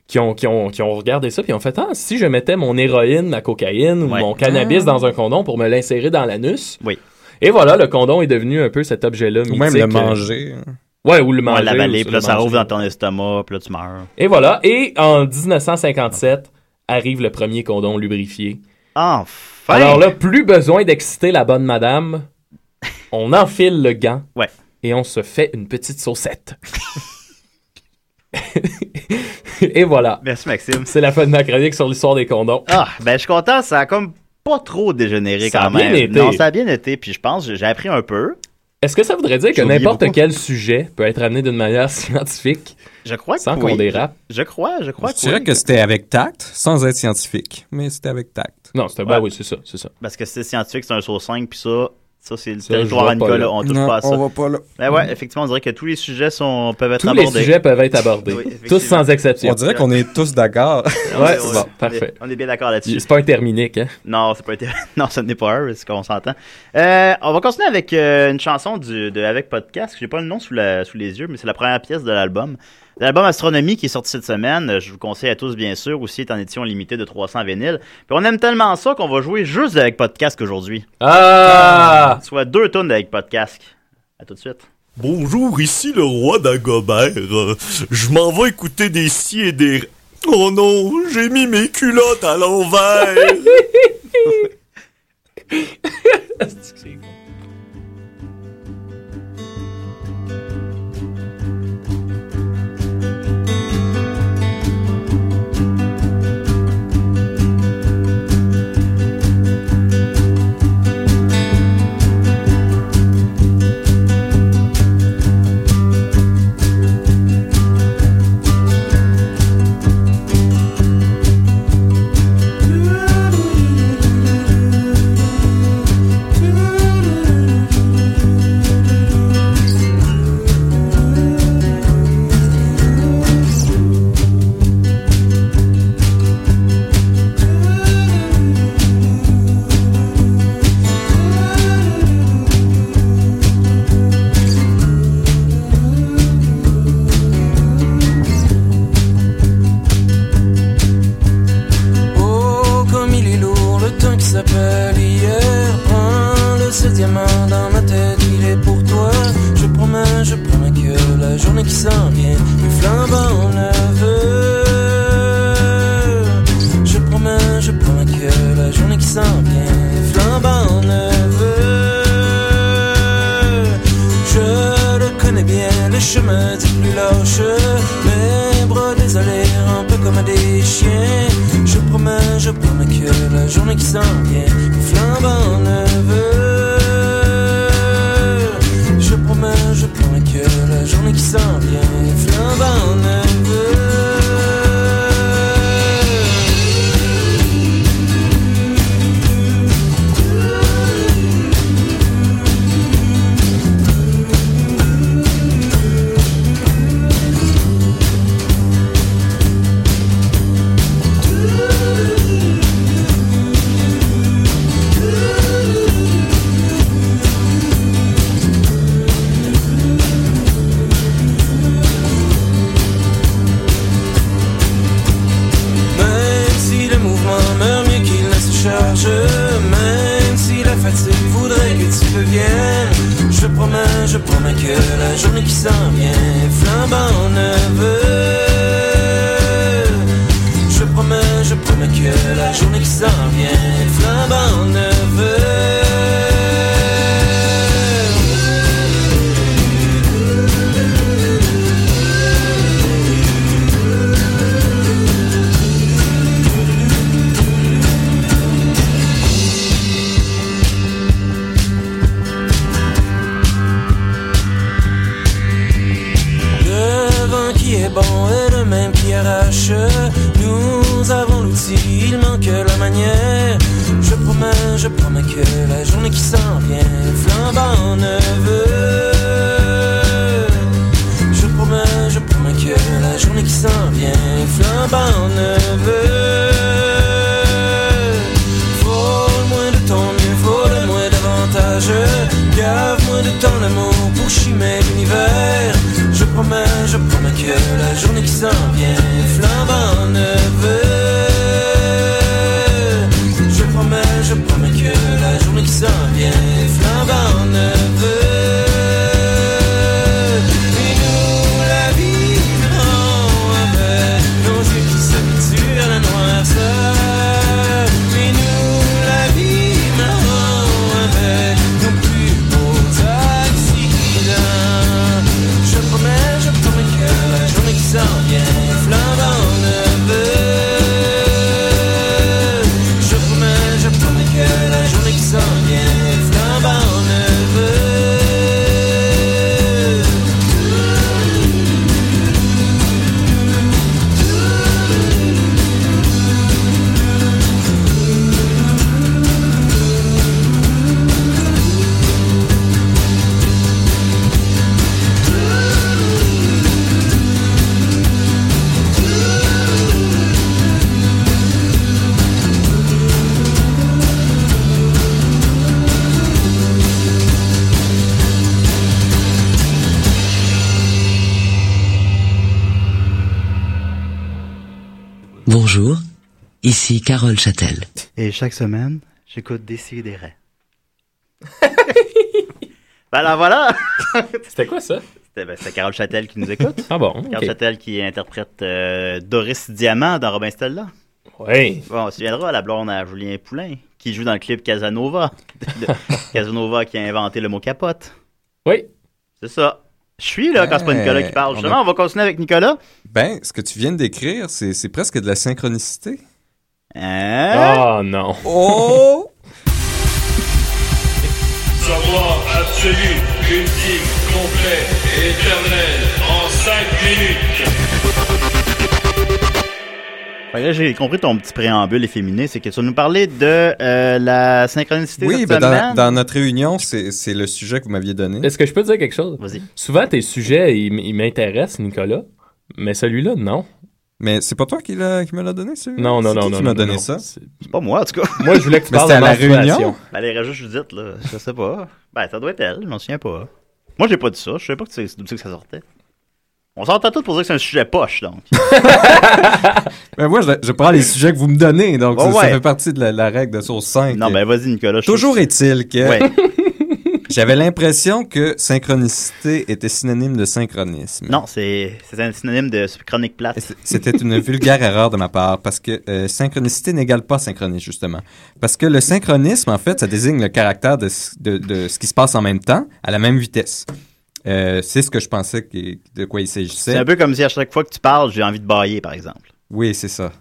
Qui ont, qui, ont, qui ont regardé ça puis ont fait ah si je mettais mon héroïne ma cocaïne ou Ouais. mon cannabis dans un condom pour me l'insérer dans l'anus Oui. et voilà le condom est devenu un peu cet objet là Ou même le manger. Ouais, ou le Ouais, manger. l'avaler, ou puis là, ça rouvre dans ton estomac, puis là, tu meurs. Et voilà. Et en 1957, arrive le premier condom lubrifié. Enfin! Alors là, plus besoin d'exciter la bonne madame. On enfile le gant. Ouais. Et on se fait une petite saucette. et voilà. Merci, Maxime. C'est la fin de ma chronique sur l'histoire des condoms. Ah, ben, je suis content, ça a comme pas trop dégénéré Ça quand a bien même. été. Non, ça a bien été, puis je pense, j'ai appris un peu. Est-ce que ça voudrait dire que n'importe quel sujet peut être amené d'une manière scientifique Je crois que sans oui. qu'on dérape? Je crois, je crois Je que dirais oui. que c'était avec tact, sans être scientifique, mais c'était avec tact. Non, c'était Ouais. ben oui, c'est ça, c'est ça. Parce que c'est scientifique, c'est un saut 5, puis ça, ça c'est le Ça, territoire là. On touche Non, pas à ça. on va pas là. Ben ouais, effectivement, on dirait que tous les sujets sont, peuvent être Tous les abordés. sujets peuvent être abordés. Oui, Tous sans exception. On dirait qu'on est tous d'accord. On Ouais, est- c'est bon, on est- parfait. On est bien d'accord là-dessus. C'est pas un terminique, hein? Non, c'est pas été... non, ce n'est pas un, c'est qu'on s'entend. Euh, on va continuer avec euh, une chanson du, de Avec Podcast. J'ai pas le nom sous, la, sous les yeux, mais c'est la première pièce de l'album. L'album Astronomie qui est sorti cette semaine. Euh, Je vous conseille à tous, bien sûr. Aussi, est en édition limitée de 300 vinyles. Puis on aime tellement ça qu'on va jouer juste avec Podcast aujourd'hui. Ah! Soit deux tonnes avec Podcast. À tout de suite. Bonjour, ici le roi d'Agobert. Je m'en vais écouter des si et des... Oh non, j'ai mis mes culottes à l'envers. Bonjour, ici Carole Châtel. Et chaque semaine, j'écoute Décideret. ben là, voilà! C'était quoi ça? C'était ben, c'était Carole Châtel qui nous écoute. Ah bon? Carole. Châtel qui interprète euh, Doris Diamant dans Robin Stella. Oui. Bon, on se souviendra, la blonde à Julien Poulain, qui joue dans le clip Casanova. Casanova qui a inventé le mot capote. Oui. C'est ça. Je suis là quand c'est pas Nicolas qui parle. on a- Justement, on va continuer avec Nicolas. Ben, ce que tu viens de décrire, c'est c'est presque de la synchronicité. Hein? Oh non. Oh! Savoir absolu, ultime, complet et éternel en 5 minutes. Là, j'ai compris ton petit préambule efféminé, c'est que tu vas nous parler de euh, la synchronicité Oui, ben, dans, dans notre réunion, c'est c'est le sujet que vous m'aviez donné. Est-ce que je peux te dire quelque chose? Vas-y. Souvent, tes sujets, ils, ils m'intéressent, Nicolas. Mais celui-là, non. Mais c'est pas toi qui, l'a- qui me l'a donné, celui Non, non, C'est non, qui non. qui m'a non, donné non. ça? C'est- pas moi, en tout cas. Moi, je voulais que tu parles de à la réunion? Ben, les rajoutes Judith, là, je sais pas. Ben, ça doit être elle, je m'en souviens pas. Moi, j'ai pas dit ça, je savais pas que d'où c'est que ça sortait. On s'entend tous pour dire que c'est un sujet poche, donc. Ben moi, je, je prends les sujets que vous me donnez, donc Oh, ça, fait partie de la, la règle de source 5. Non, ben, vas-y, Nicolas. Toujours est-il que Ouais. j'avais l'impression que synchronicité était synonyme de synchronisme. Non, c'est un synonyme de chronique plate. C'était une vulgaire erreur de ma part parce que euh, synchronicité n'égale pas synchronisme justement. Parce que le synchronisme en fait, ça désigne le caractère de, de ce qui se passe en même temps à la même vitesse. Euh, c'est ce que je pensais que- de quoi il s'agissait. C'est un peu comme si à chaque fois que tu parles, j'ai envie de bailler, par exemple. Oui, c'est ça.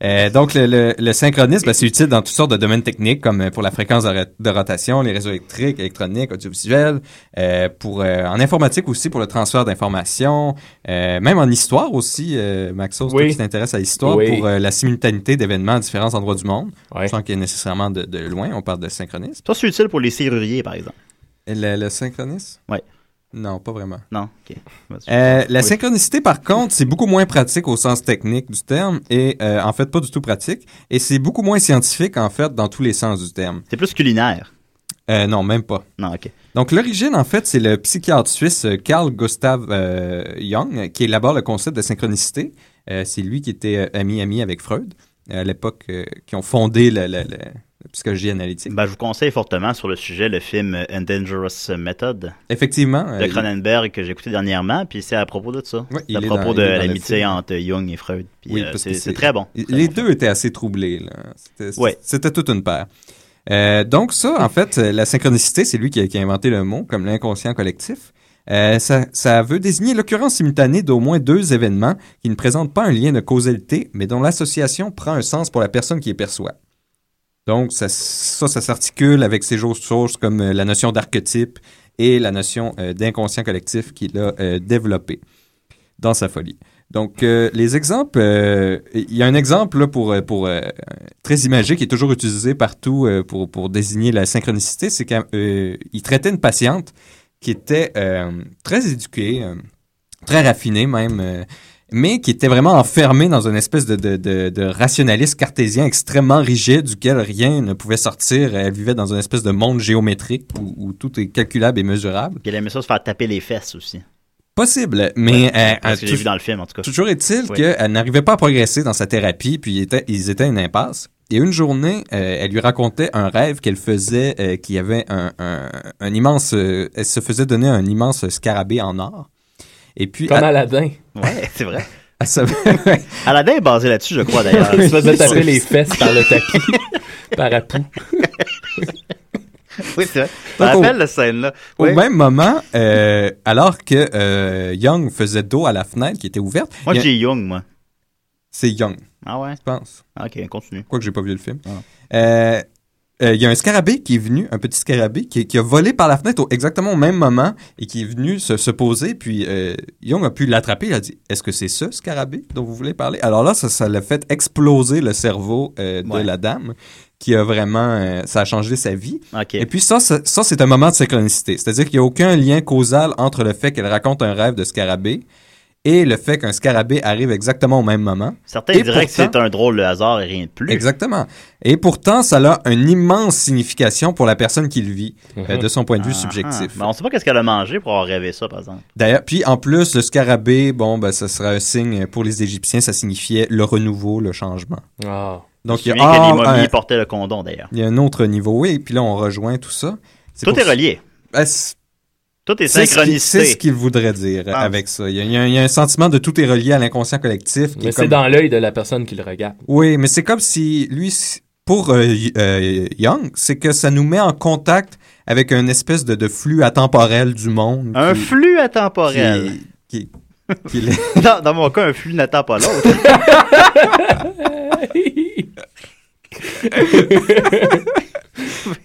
Euh, donc, le, le, le synchronisme, ben, c'est utile dans toutes sortes de domaines techniques, comme euh, pour la fréquence de, ro- de rotation, les réseaux électriques, électroniques, audiovisuels, euh, pour euh, en informatique aussi pour le transfert d'informations, euh, même en histoire aussi, euh, Maxos, toi Oui. qui t'intéresses à l'histoire, Oui. pour euh, la simultanéité d'événements à différents endroits du monde, Ouais. sans qu'il y ait nécessairement de, de loin, on parle de synchronisme. Ça, c'est utile pour les serruriers, par exemple. Le, le synchronisme? Ouais. Non, pas vraiment. Non, ok. Vas-y. Euh, la Oui. synchronicité, par contre, c'est beaucoup moins pratique au sens technique du terme et euh, en fait pas du tout pratique. Et c'est beaucoup moins scientifique en fait dans tous les sens du terme. C'est plus culinaire. Euh, non, même pas. Non, ok. Donc l'origine en fait c'est le psychiatre suisse Carl Gustav Jung qui élabore le concept de synchronicité. C'est lui qui était euh, ami ami avec Freud à l'époque qui ont fondé la- la- la psychologie analytique. Ben, je vous conseille fortement sur le sujet le film euh, Endangerous Method Effectivement. de euh, Cronenberg que j'ai écouté dernièrement, puis c'est à propos de ça. Ouais, c'est à propos dans- de l'amitié entre Jung et Freud. Oui, euh, c'est très bon. Les bon. deux étaient assez troublés. là. C'était c'était toute une paire. Euh, donc ça, en fait, la synchronicité, c'est lui qui a, qui a inventé le mot, comme l'inconscient collectif. Euh, ça, ça veut désigner l'occurrence simultanée d'au moins deux événements qui ne présentent pas un lien de causalité, mais dont l'association prend un sens pour la personne qui les perçoit. Donc ça, ça, s'articule avec ces choses comme euh, la notion d'archétype et la notion euh, d'inconscient collectif qu'il a euh, développé dans sa folie. Donc, les exemples, il y a un exemple pour, très imagé qui est toujours utilisé partout pour, désigner la synchronicité, c'est qu'il traitait une patiente qui était très éduquée, très raffinée même, mais qui était vraiment enfermée dans une espèce de, de, de, de rationalisme cartésien extrêmement rigide duquel rien ne pouvait sortir. Elle vivait dans une espèce de monde géométrique où, où tout est calculable et mesurable. Elle aimait ça se faire taper les fesses aussi. Possible, mais... euh, Parce que j'ai tou- vu dans le film, en tout cas. Toujours est-il Oui. qu'elle n'arrivait pas à progresser dans sa thérapie, puis ils étaient, ils étaient à une impasse. Et une journée, euh, elle lui racontait un rêve qu'elle faisait, euh, qu'il y avait un, un, un immense... euh, elle se faisait donner un immense scarabée en or. Et puis... Comme Aladdin. Ouais, c'est vrai. Aladdin est basé là-dessus, je crois, d'ailleurs. Il se faisait taper les fesses par le tapis. par Apu. oui, c'est vrai. Je rappelle la scène-là. Au même moment, euh, alors que euh, Young faisait dos à la fenêtre qui était ouverte... Moi, a- j'ai Young, moi. C'est Young, Ah ouais? je pense. Ah, Ok, continue. Quoique j'ai pas vu le film. Ah. Euh, euh, Il y a un scarabée qui est venu, un petit scarabée, qui, qui a volé par la fenêtre au- exactement au même moment et qui est venu se, se poser. Puis euh, Young a pu l'attraper. Il a dit Est-ce que c'est ce scarabée dont vous voulez parler? Alors là, ça, l'a fait exploser le cerveau euh, de Ouais. la dame, qui a vraiment. ça a changé sa vie. Et puis ça, ça, ça, c'est un moment de synchronicité. C'est-à-dire qu'il n'y a aucun lien causal entre le fait qu'elle raconte un rêve de scarabée et le fait qu'un scarabée arrive exactement au même moment. Certains Et diraient que c'est un drôle de hasard et rien de plus. Exactement. Et pourtant, ça a une immense signification pour la personne qui le vit, euh, Mhm. de son point de vue Ah, subjectif. ah. On sait pas qu'est-ce qu'elle a mangé pour avoir rêvé ça, par exemple. D'ailleurs, puis en plus, le scarabée, bon, ben, ça serait un signe pour les Égyptiens, ça signifiait le renouveau, le changement. Ah. Donc, il y a, ah, les momies un- portaient le condom, d'ailleurs. il y a un autre niveau, oui, et puis là, on rejoint tout ça. C'est Tout est relié. Ben, c'est- Tout est c'est ce qu'il- synchronicité. C'est ce qu'il voudrait dire Ah. avec ça. Il y, a, il y a un- il y a un sentiment de tout est relié à l'inconscient collectif. qui Mais est c'est comme- dans l'œil de la personne qui le regarde. Oui, mais c'est comme si lui, pour euh, euh, Young, c'est que ça nous met en contact avec une espèce de, de flux atemporel du monde. Un qui- flux atemporel. Qui, qui, dans, dans mon cas, un flux n'attend pas l'autre.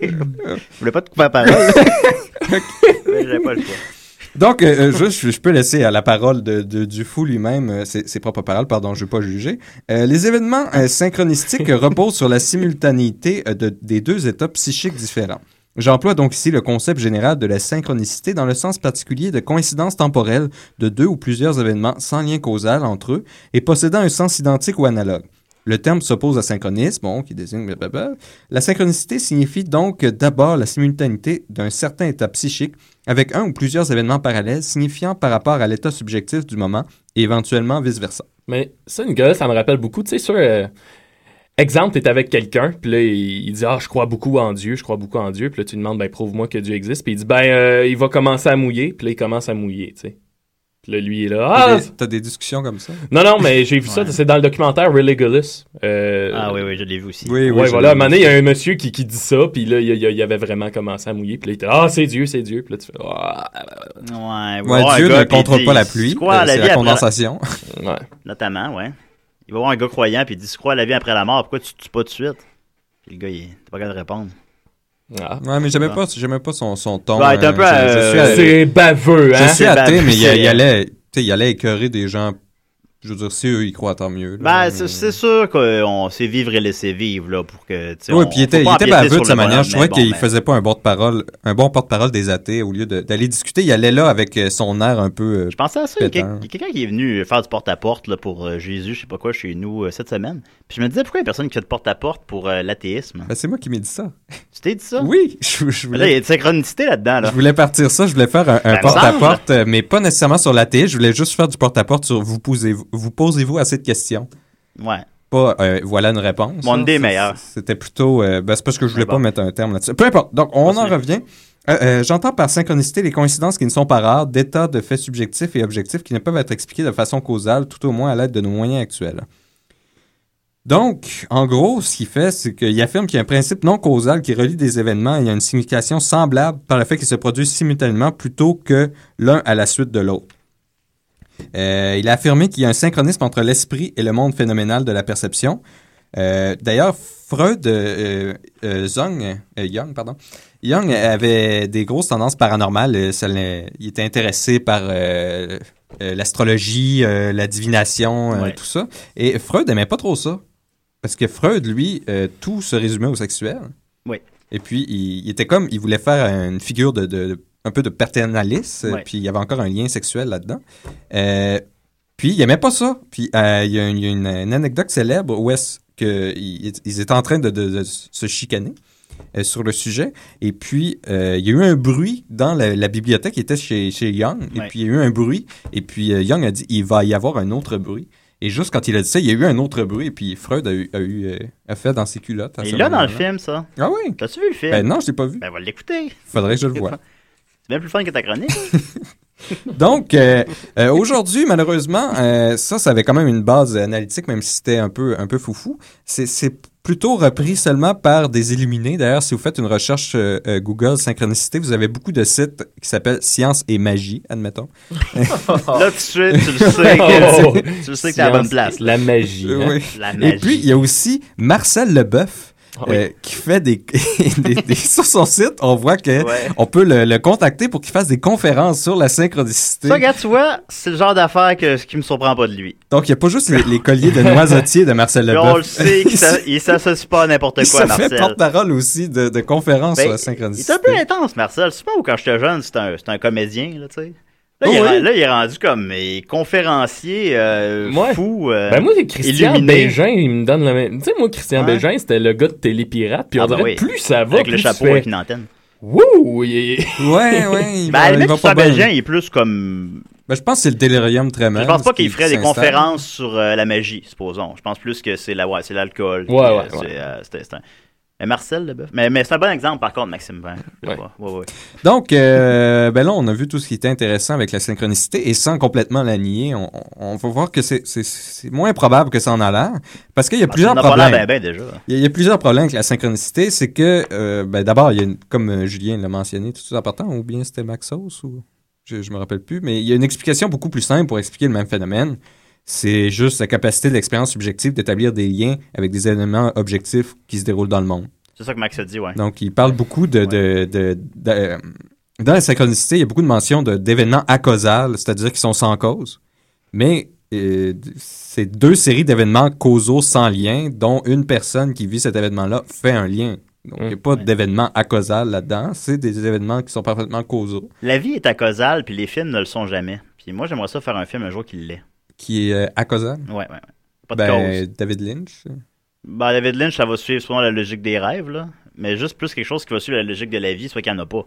Je voulais pas te couper la parole? Mais J'avais pas le choix. Donc, euh, euh, juste, je, peux laisser à la parole de, de- du fou lui-même euh, ses, ses propres paroles, pardon, je ne vais pas juger. Euh, les événements euh, synchronistiques reposent sur la simultanéité euh, de- des deux états psychiques différents. J'emploie donc ici le concept général de la synchronicité dans le sens particulier de coïncidence temporelle de deux ou plusieurs événements sans lien causal entre eux et possédant un sens identique ou analogue. Le terme s'oppose à synchronisme, bon, qui désigne blablabla. La synchronicité signifie donc d'abord la simultanéité d'un certain état psychique avec un ou plusieurs événements parallèles signifiant par rapport à l'état subjectif du moment et éventuellement vice-versa. Mais ça, une gueule, ça me rappelle beaucoup. Tu sais, sur. euh, exemple, t'es avec quelqu'un, puis là, il, dit Ah, je crois beaucoup en Dieu, je crois beaucoup en Dieu. Puis là, tu demandes Ben, prouve-moi que Dieu existe. Puis il dit Ben, euh, il va commencer à mouiller. Puis là, il commence à mouiller, tu sais. Puis là, lui, il est là. T'as Ah! des, t'as des discussions comme ça? Non, non, mais j'ai vu ça, Ouais. c'est dans le documentaire Religulous. Euh, Ah oui, oui, je l'ai vu aussi. Oui, oui. ouais, voilà. À un moment donné, il y a un monsieur qui, qui dit ça, puis là, il, il- il avait vraiment commencé à mouiller, puis là, il était Ah, c'est Dieu, c'est Dieu. Puis là, tu fais Ah, Ouais, Ouais, un Dieu gars, ne contrôle dit, pas la tu pluie, crois à euh, la c'est vie la après condensation. ouais. Notamment, ouais. Il va voir un gars croyant, puis il dit Tu crois à la vie après la mort, pourquoi tu te tues pas tout de suite? Puis le gars, il est pas capable de répondre. Ah. Ouais, mais j'aimais Ah. pas, j'aimais pas son, son ton. Ouais, t'es un euh, peu, je- je euh, suis C'est baveux, Je hein? suis C'est athée, mais il, il allait, tu sais, il allait écœurer des gens. Je veux dire, si eux, ils croient, tant mieux. là. Ben, c'est- sûr qu'on sait vivre et laisser vivre, là, pour que. tu sais, Oui, puis il était, il pas était baveux de sa manière. bonhomme, Je trouvais qu'il ben, faisait pas un bon porte-parole, un bon porte-parole des athées au lieu d'aller discuter. Il allait là avec euh, son air un peu. euh, Je pensais à ça. Il y a Pétant. quel- il y a quelqu'un qui est venu faire du porte-à-porte là, pour euh, Jésus, je sais pas quoi, chez nous euh, cette semaine. Puis je me disais, pourquoi il y a personne qui fait de porte-à-porte pour euh, l'athéisme? Ben, c'est moi qui m'ai dit ça. Tu t'es dit ça? Oui, je, je Mais Là, il y a une synchronicité là-dedans. Là. je voulais partir ça. Je voulais faire un, un Ben, porte-à-porte, euh, mais pas nécessairement sur l'athéisme. Je voulais juste faire du porte-à-porte sur vous posez-vous, vous posez-vous assez de questions. Ouais. Pas euh, voilà une réponse. Mon idée meilleure. C'était plutôt. euh, ben, c'est parce que je voulais pas mettre un terme là-dessus. Peu importe. Donc, on en revient. Euh, euh, J'entends par synchronicité les coïncidences qui ne sont pas rares, d'états de faits subjectifs et objectifs qui ne peuvent être expliqués de façon causale, tout au moins à l'aide de nos moyens actuels. Donc, en gros, ce qu'il fait, c'est qu'il affirme qu'il y a un principe non causal qui relie des événements et il y a une signification semblable par le fait qu'ils se produisent simultanément plutôt que l'un à la suite de l'autre. Euh, il a affirmé qu'il y a un synchronisme entre l'esprit et le monde phénoménal de la perception. Euh, D'ailleurs, Freud, euh, euh, Zong, Young, pardon, Young avait des grosses tendances paranormales. Ça il était intéressé par l'astrologie, la divination, Ouais. tout ça. Et Freud n'aimait pas trop ça. Parce que Freud, lui, euh, tout se résumait au sexuel. Oui. Et puis, il, il était comme, il voulait faire une figure de, de- un peu de paternaliste. Ouais. Puis, il y avait encore un lien sexuel là-dedans. Euh, puis, il aimait pas ça. Puis, euh, il y a, une, anecdote célèbre où est-ce qu'ils ils étaient en train de, se chicaner sur le sujet. Et puis, euh, il y a eu un bruit dans la, la bibliothèque qui était chez, chez Young. Et puis, il y a eu un bruit. Et puis, euh, Young a dit, il va y avoir un autre bruit. Et juste quand il a dit ça, il y a eu un autre bruit. Et puis, Freud a, eu, a, eu, euh, a fait dans ses culottes. Et ce là, dans le film, ça. Ah oui? T'as-tu vu le film? Ben non, je l'ai pas vu. Ben, va l'écouter. Faudrait que je le voie. C'est bien plus fun que ta chronique. Donc, euh, euh, aujourd'hui, malheureusement, euh, ça, ça avait quand même une base analytique, même si c'était un peu, un peu foufou. C'est plutôt repris seulement par des illuminés. D'ailleurs, si vous faites une recherche euh, euh, Google synchronicité, vous avez beaucoup de sites qui s'appellent Science et Magie, admettons. là, tu, sais- tu le sais que, tu le sais que t'es à la bonne place. La magie. hein? Oui. La magie. Et puis, il y a aussi Marcel Leboeuf. Ah oui. euh, qui fait des, des- des- sur son site, on voit que Ouais. on peut le, le contacter pour qu'il fasse des conférences sur la synchronicité. Ça, regarde, tu vois, c'est le genre d'affaire que, qui me surprend pas de lui. Donc, il n'y a pas juste les, les colliers de noisetier de Marcel Leboeuf. on le sait qu'il s'a- il s'associe pas à n'importe Il quoi, se fait Marcel. porte-parole aussi de, de conférences Ben, sur la Il synchronicité. un peu intense, Marcel. C'est pas où quand j'étais jeune, c'était un, un comédien, là, tu sais. Là, il est, oui. là, il est rendu comme mais, conférencier euh, Ouais. fou. euh, Ben moi, Christian illuminé. Bégin, il me donne le même. Tu sais, moi, Christian Ouais. Bégin, c'était le gars de Télépirate. Puis on Ah, bah dirait oui. plus ça va, Avec plus le chapeau fais, avec une antenne. Wouh! il est- Ouais, ouais. Il Ben, va, il va pas il est plus comme. Ben, je pense que c'est le délirium tremens. Je pense pas qu'il qui- ferait des conférences sur euh, la magie, supposons. Je pense plus que c'est la, ouais, c'est l'alcool. Ouais, euh, ouais, c'est, Marcel Leboeuf. Mais, mais c'est un bon exemple, par contre, Maxime. Ben, Ouais. Ouais, ouais. Donc, euh, ben là, on a vu tout ce qui était intéressant avec la synchronicité et sans complètement la nier, on, va voir que c'est- moins probable que ça en a l'air parce qu'il y a plusieurs On en a pas problèmes. ben, ben, déjà. Il y, a, il y a plusieurs problèmes avec la synchronicité. C'est que, euh, ben, d'abord, il y a une- comme euh, Julien l'a mentionné, tout de suite en partant, ou bien c'était Maxos, ou je, je me rappelle plus, mais il y a une explication beaucoup plus simple pour expliquer le même phénomène. C'est juste la capacité de l'expérience subjective d'établir des liens avec des éléments objectifs qui se déroulent dans le monde. C'est ça que Max a dit, ouais. Donc, il parle beaucoup de... de, de- de- euh, dans la synchronicité, il y a beaucoup de mentions de- d'événements acausales, c'est-à-dire qui sont sans cause. Mais euh, c'est deux séries d'événements causaux sans lien, dont une personne qui vit cet événement-là fait un lien. Donc, il n'y a pas d'événement acausal là-dedans. C'est des événements qui sont parfaitement causaux. La vie est acausale, puis les films ne le sont jamais. Puis moi, j'aimerais ça faire un film un jour qui l'est. Qui est euh, acausal? Ouais, ouais, ouais. Pas de Ben, cause. David Lynch. Ben, David Lynch, ça va suivre souvent la logique des rêves, là. Mais juste plus quelque chose qui va suivre la logique de la vie, soit qu'il n'y en a pas.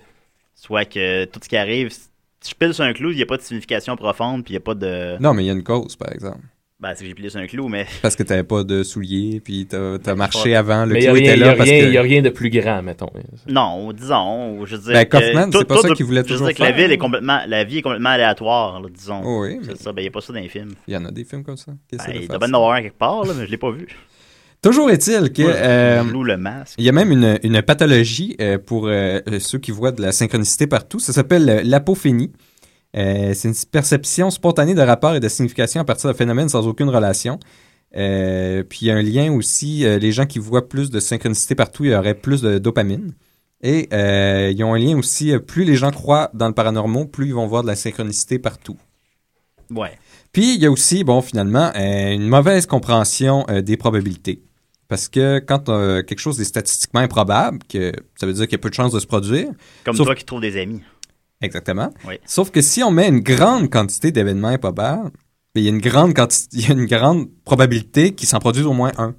Soit que tout ce qui arrive, si je pile sur un clou, il n'y a pas de signification profonde, puis il n'y a pas de. Non, mais il y a une cause, par exemple. Ben, c'est que j'ai pilé sur un clou, mais. Parce que tu n'avais pas de souliers, puis tu as, marché avant, le Mais il n'y a, clou rien- était là parce rien- que... y a rien de plus grand, mettons. Non, disons, je veux dire. Ben, que Kaufman, tout- c'est pas tout ça qu'il voulait je veux toujours dire que la ville est complètement, la vie est complètement aléatoire, là, disons. Oh oui, C'est mais- ça, ben, il n'y a pas ça dans les films. Il y en a des films comme ça. Ben, de il doit bien ça? en avoir un quelque part, là, mais je l'ai pas vu. Toujours est-il que... Euh, je le masque. Il y a même une, une pathologie euh, pour euh, ceux qui voient de la synchronicité partout. Ça s'appelle l'apophénie. Euh, c'est une perception spontanée de rapport et de signification à partir de phénomènes sans aucune relation. Euh, puis il y a un lien aussi, euh, les gens qui voient plus de synchronicité partout, il y aurait plus de dopamine. Et ils ont un lien aussi, plus les gens croient dans le paranormal, plus ils vont voir de la synchronicité partout. Ouais. Puis il y a aussi, bon, finalement, une mauvaise compréhension des probabilités. Parce que quand euh, quelque chose est statistiquement improbable, que ça veut dire qu'il y a peu de chances de se produire. Comme Sauf- toi qui trouves des amis. Exactement. Oui. Sauf que si on met une grande quantité d'événements improbables, ben, il y a une grande quantité, il y a une grande probabilité qu'il s'en produise au moins un.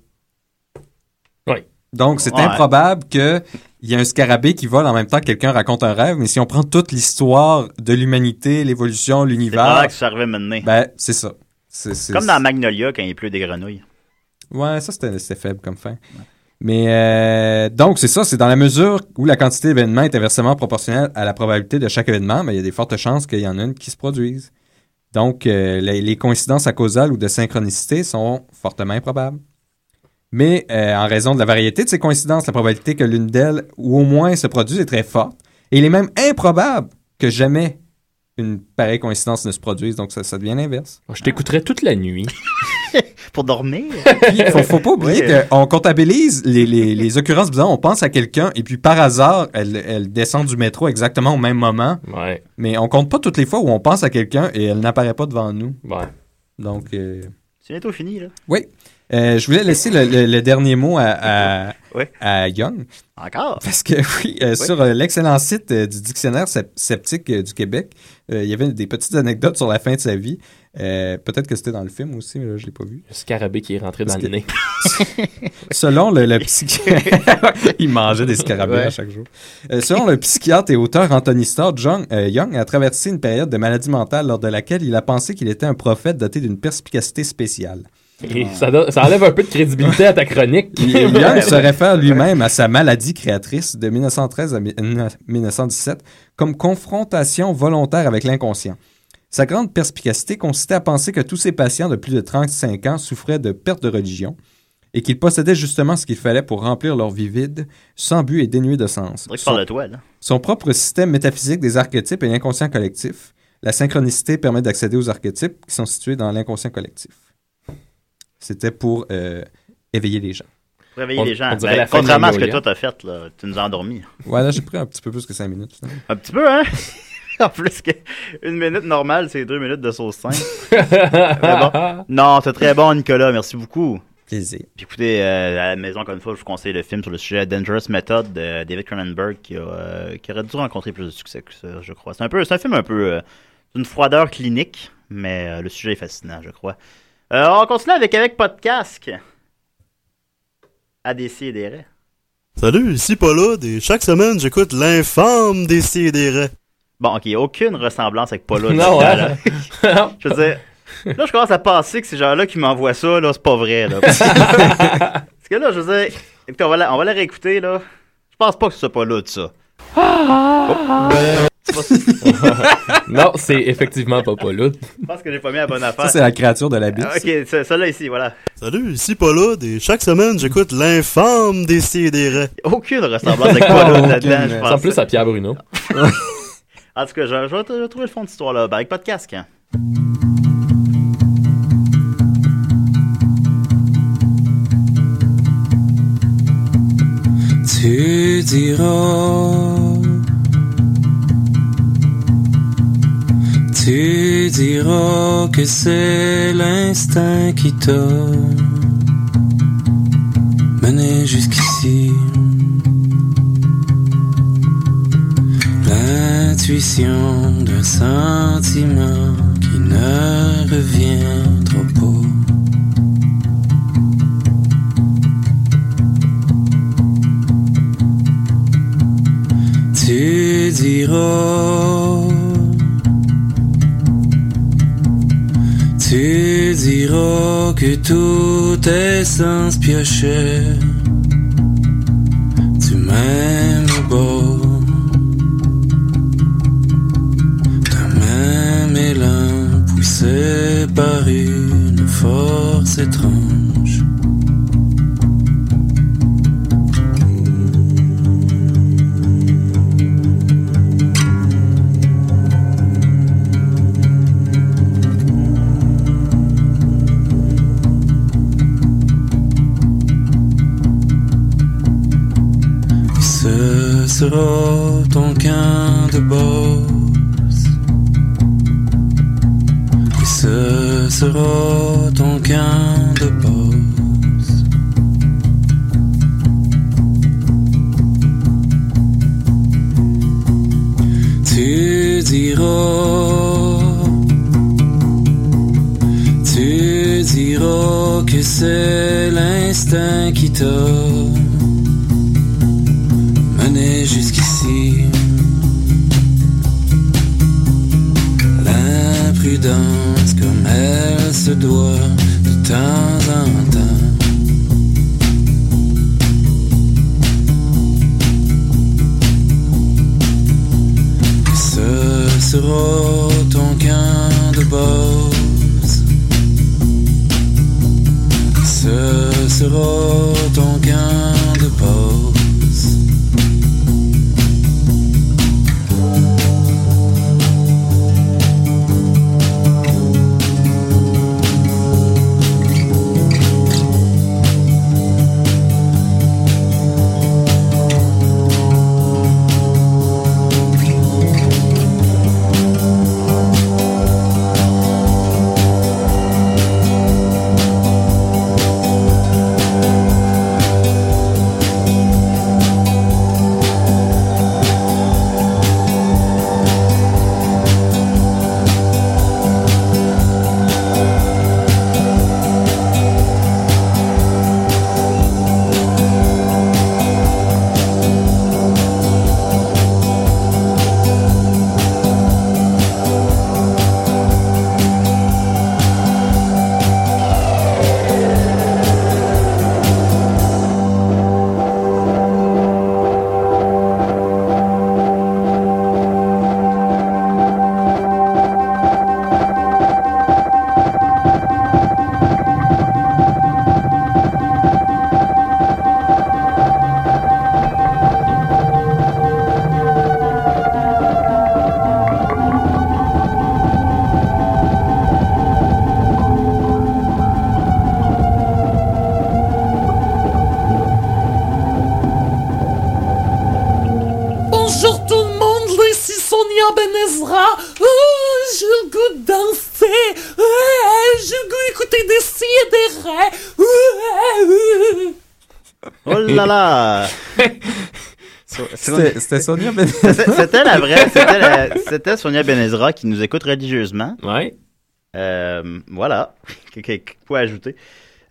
Oui. Donc, c'est Ouais. improbable qu'il y ait un scarabée qui vole en même temps que quelqu'un raconte un rêve, mais si on prend toute l'histoire de l'humanité, l'évolution, C'est l'univers, pas que ça arrivait maintenant. ben, c'est ça. C'est- c'est- Comme dans Magnolia quand il pleut des grenouilles. Ouais, ça c'était c'était faible comme fin. Mais euh, donc c'est ça, c'est dans la mesure où la quantité d'événements est inversement proportionnelle à la probabilité de chaque événement, mais il y a des fortes chances qu'il y en a une qui se produise. Donc euh, les, coïncidences à causales ou de synchronicité sont fortement improbables. Mais euh, en raison de la variété de ces coïncidences, la probabilité que l'une d'elles ou au moins se produise est très forte. Et il est même improbable que jamais une pareille coïncidence ne se produise, donc ça, ça devient l'inverse. Je t'écouterais toute la nuit. Pour dormir. Puis, faut, faut pas oublier qu'on comptabilise les, les, les occurrences bizarres. On pense à quelqu'un et puis par hasard, elle, elle descend du métro exactement au même moment. Ouais. Mais on compte pas toutes les fois où on pense à quelqu'un et elle n'apparaît pas devant nous. Ouais. Donc, euh, C'est bientôt fini, là. oui. Euh, je voulais laisser le, le- le dernier mot à, à, Ouais. à Young. Encore? Parce que oui, euh, sur euh, l'excellent site euh, du dictionnaire sceptique euh, du Québec, euh, il y avait des petites anecdotes sur la fin de sa vie. Euh, Peut-être que c'était dans le film aussi, mais là, je l'ai pas vu. Le scarabée qui est rentré dans le que- nez. Selon le, le psychiatre, il mangeait des scarabées Ouais. à chaque jour. Euh, selon le psychiatre et auteur Anthony Starr, John, euh, Young a traversé une période de maladie mentale lors de laquelle il a pensé qu'il était un prophète doté d'une perspicacité spéciale. Et ça, donne- ça enlève un peu de crédibilité à ta chronique. Il- Young se réfère lui-même à sa maladie créatrice de 1913 à mi- 1917 comme confrontation volontaire avec l'inconscient. Sa grande perspicacité consistait à penser que tous ses patients de plus de 35 ans souffraient de perte de religion et qu'ils possédaient justement ce qu'il fallait pour remplir leur vie vide, sans but et dénué de sens. Son, de toi, là. son propre système métaphysique des archétypes et l'inconscient collectif. La synchronicité permet d'accéder aux archétypes qui sont situés dans l'inconscient collectif. C'était pour euh, éveiller les gens. Pour réveiller On- les gens. Ben, contrairement à ce que toi t'as fait, là, tu nous as endormis. Voilà, j'ai pris un petit peu plus que 5 minutes. finalement. Un petit peu, hein? en plus que une minute normale, c'est deux minutes de sauce 5. bon. Non, c'est très bon, Nicolas. Merci beaucoup. Plaisir. Puis écoutez, euh, à la maison, encore une fois, je vous conseille le film sur le sujet Dangerous Method de David Cronenberg qui, a, euh, qui aurait dû rencontrer plus de succès que ça, je crois. C'est un peu, c'est un film un peu, euh, d'une froideur clinique, mais euh, le sujet est fascinant, je crois. Euh, on continue avec avec pas de casque. ADC et des raies. Salut, ici Paulud et chaque semaine j'écoute l'infâme des Sidérés. Bon, ok, aucune ressemblance avec Paula. Non, ouais. là. je veux dire, là, je commence à penser que ces gens-là qui m'envoient ça, là, c'est pas vrai, là. Parce que là, je veux dire, écoutez, on va la, on va la réécouter, là. Je pense pas que ce soit Paula de ça. Oh. C'est pas ça. non, c'est effectivement pas Paulud. Je pense que j'ai pas mis la bonne affaire. Ça, c'est la créature de la bite. Ah, ok, ça, ça là ici, voilà. Salut, ici Paulud et chaque semaine j'écoute l'infâme des Sidérés. Aucune ressemblance avec Paula là-dedans, je Ça pense. ressemble plus à Pierre Bruno. En tout cas, je, je vais t- je vais trouver le fond de cette histoire-là. Ben, avec pas de casque, hein. Tu diras, tu diras que c'est l'instinct qui t'a mené jusqu'ici. L'intuition d'un sentiment qui ne reviendra pas. Tu diras, tu diras que tout est sans piocher du même bord, d'un même élan poussé par une force étrange. Sera ton camp de boss. Et ce sera ton camp de boss. Tu diras, tu diras que c'est l'instinct qui t'a C'était Sonia Ben. C'était la vraie, c'était la- Sonia Benezra qui nous écoute religieusement. Ouais. Euh, voilà. Qu- qu- Quoi ajouter?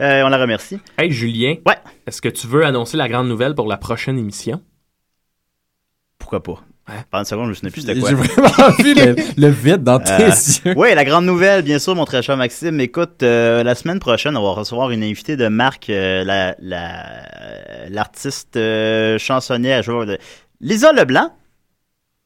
Euh, on la remercie. Hey, Julien. Ouais. Est-ce que tu veux annoncer la grande nouvelle pour la prochaine émission? Pourquoi pas? Pendant une seconde, je me souviens plus c'était quoi. J'ai vraiment vu le, le vide dans tes Euh, yeux. Oui, la grande nouvelle, bien sûr, mon très cher Maxime. Écoute, euh, la semaine prochaine, on va recevoir une invitée de Marc, euh, la, la- l'artiste euh, chansonnière, joueur de... Lisa Leblanc.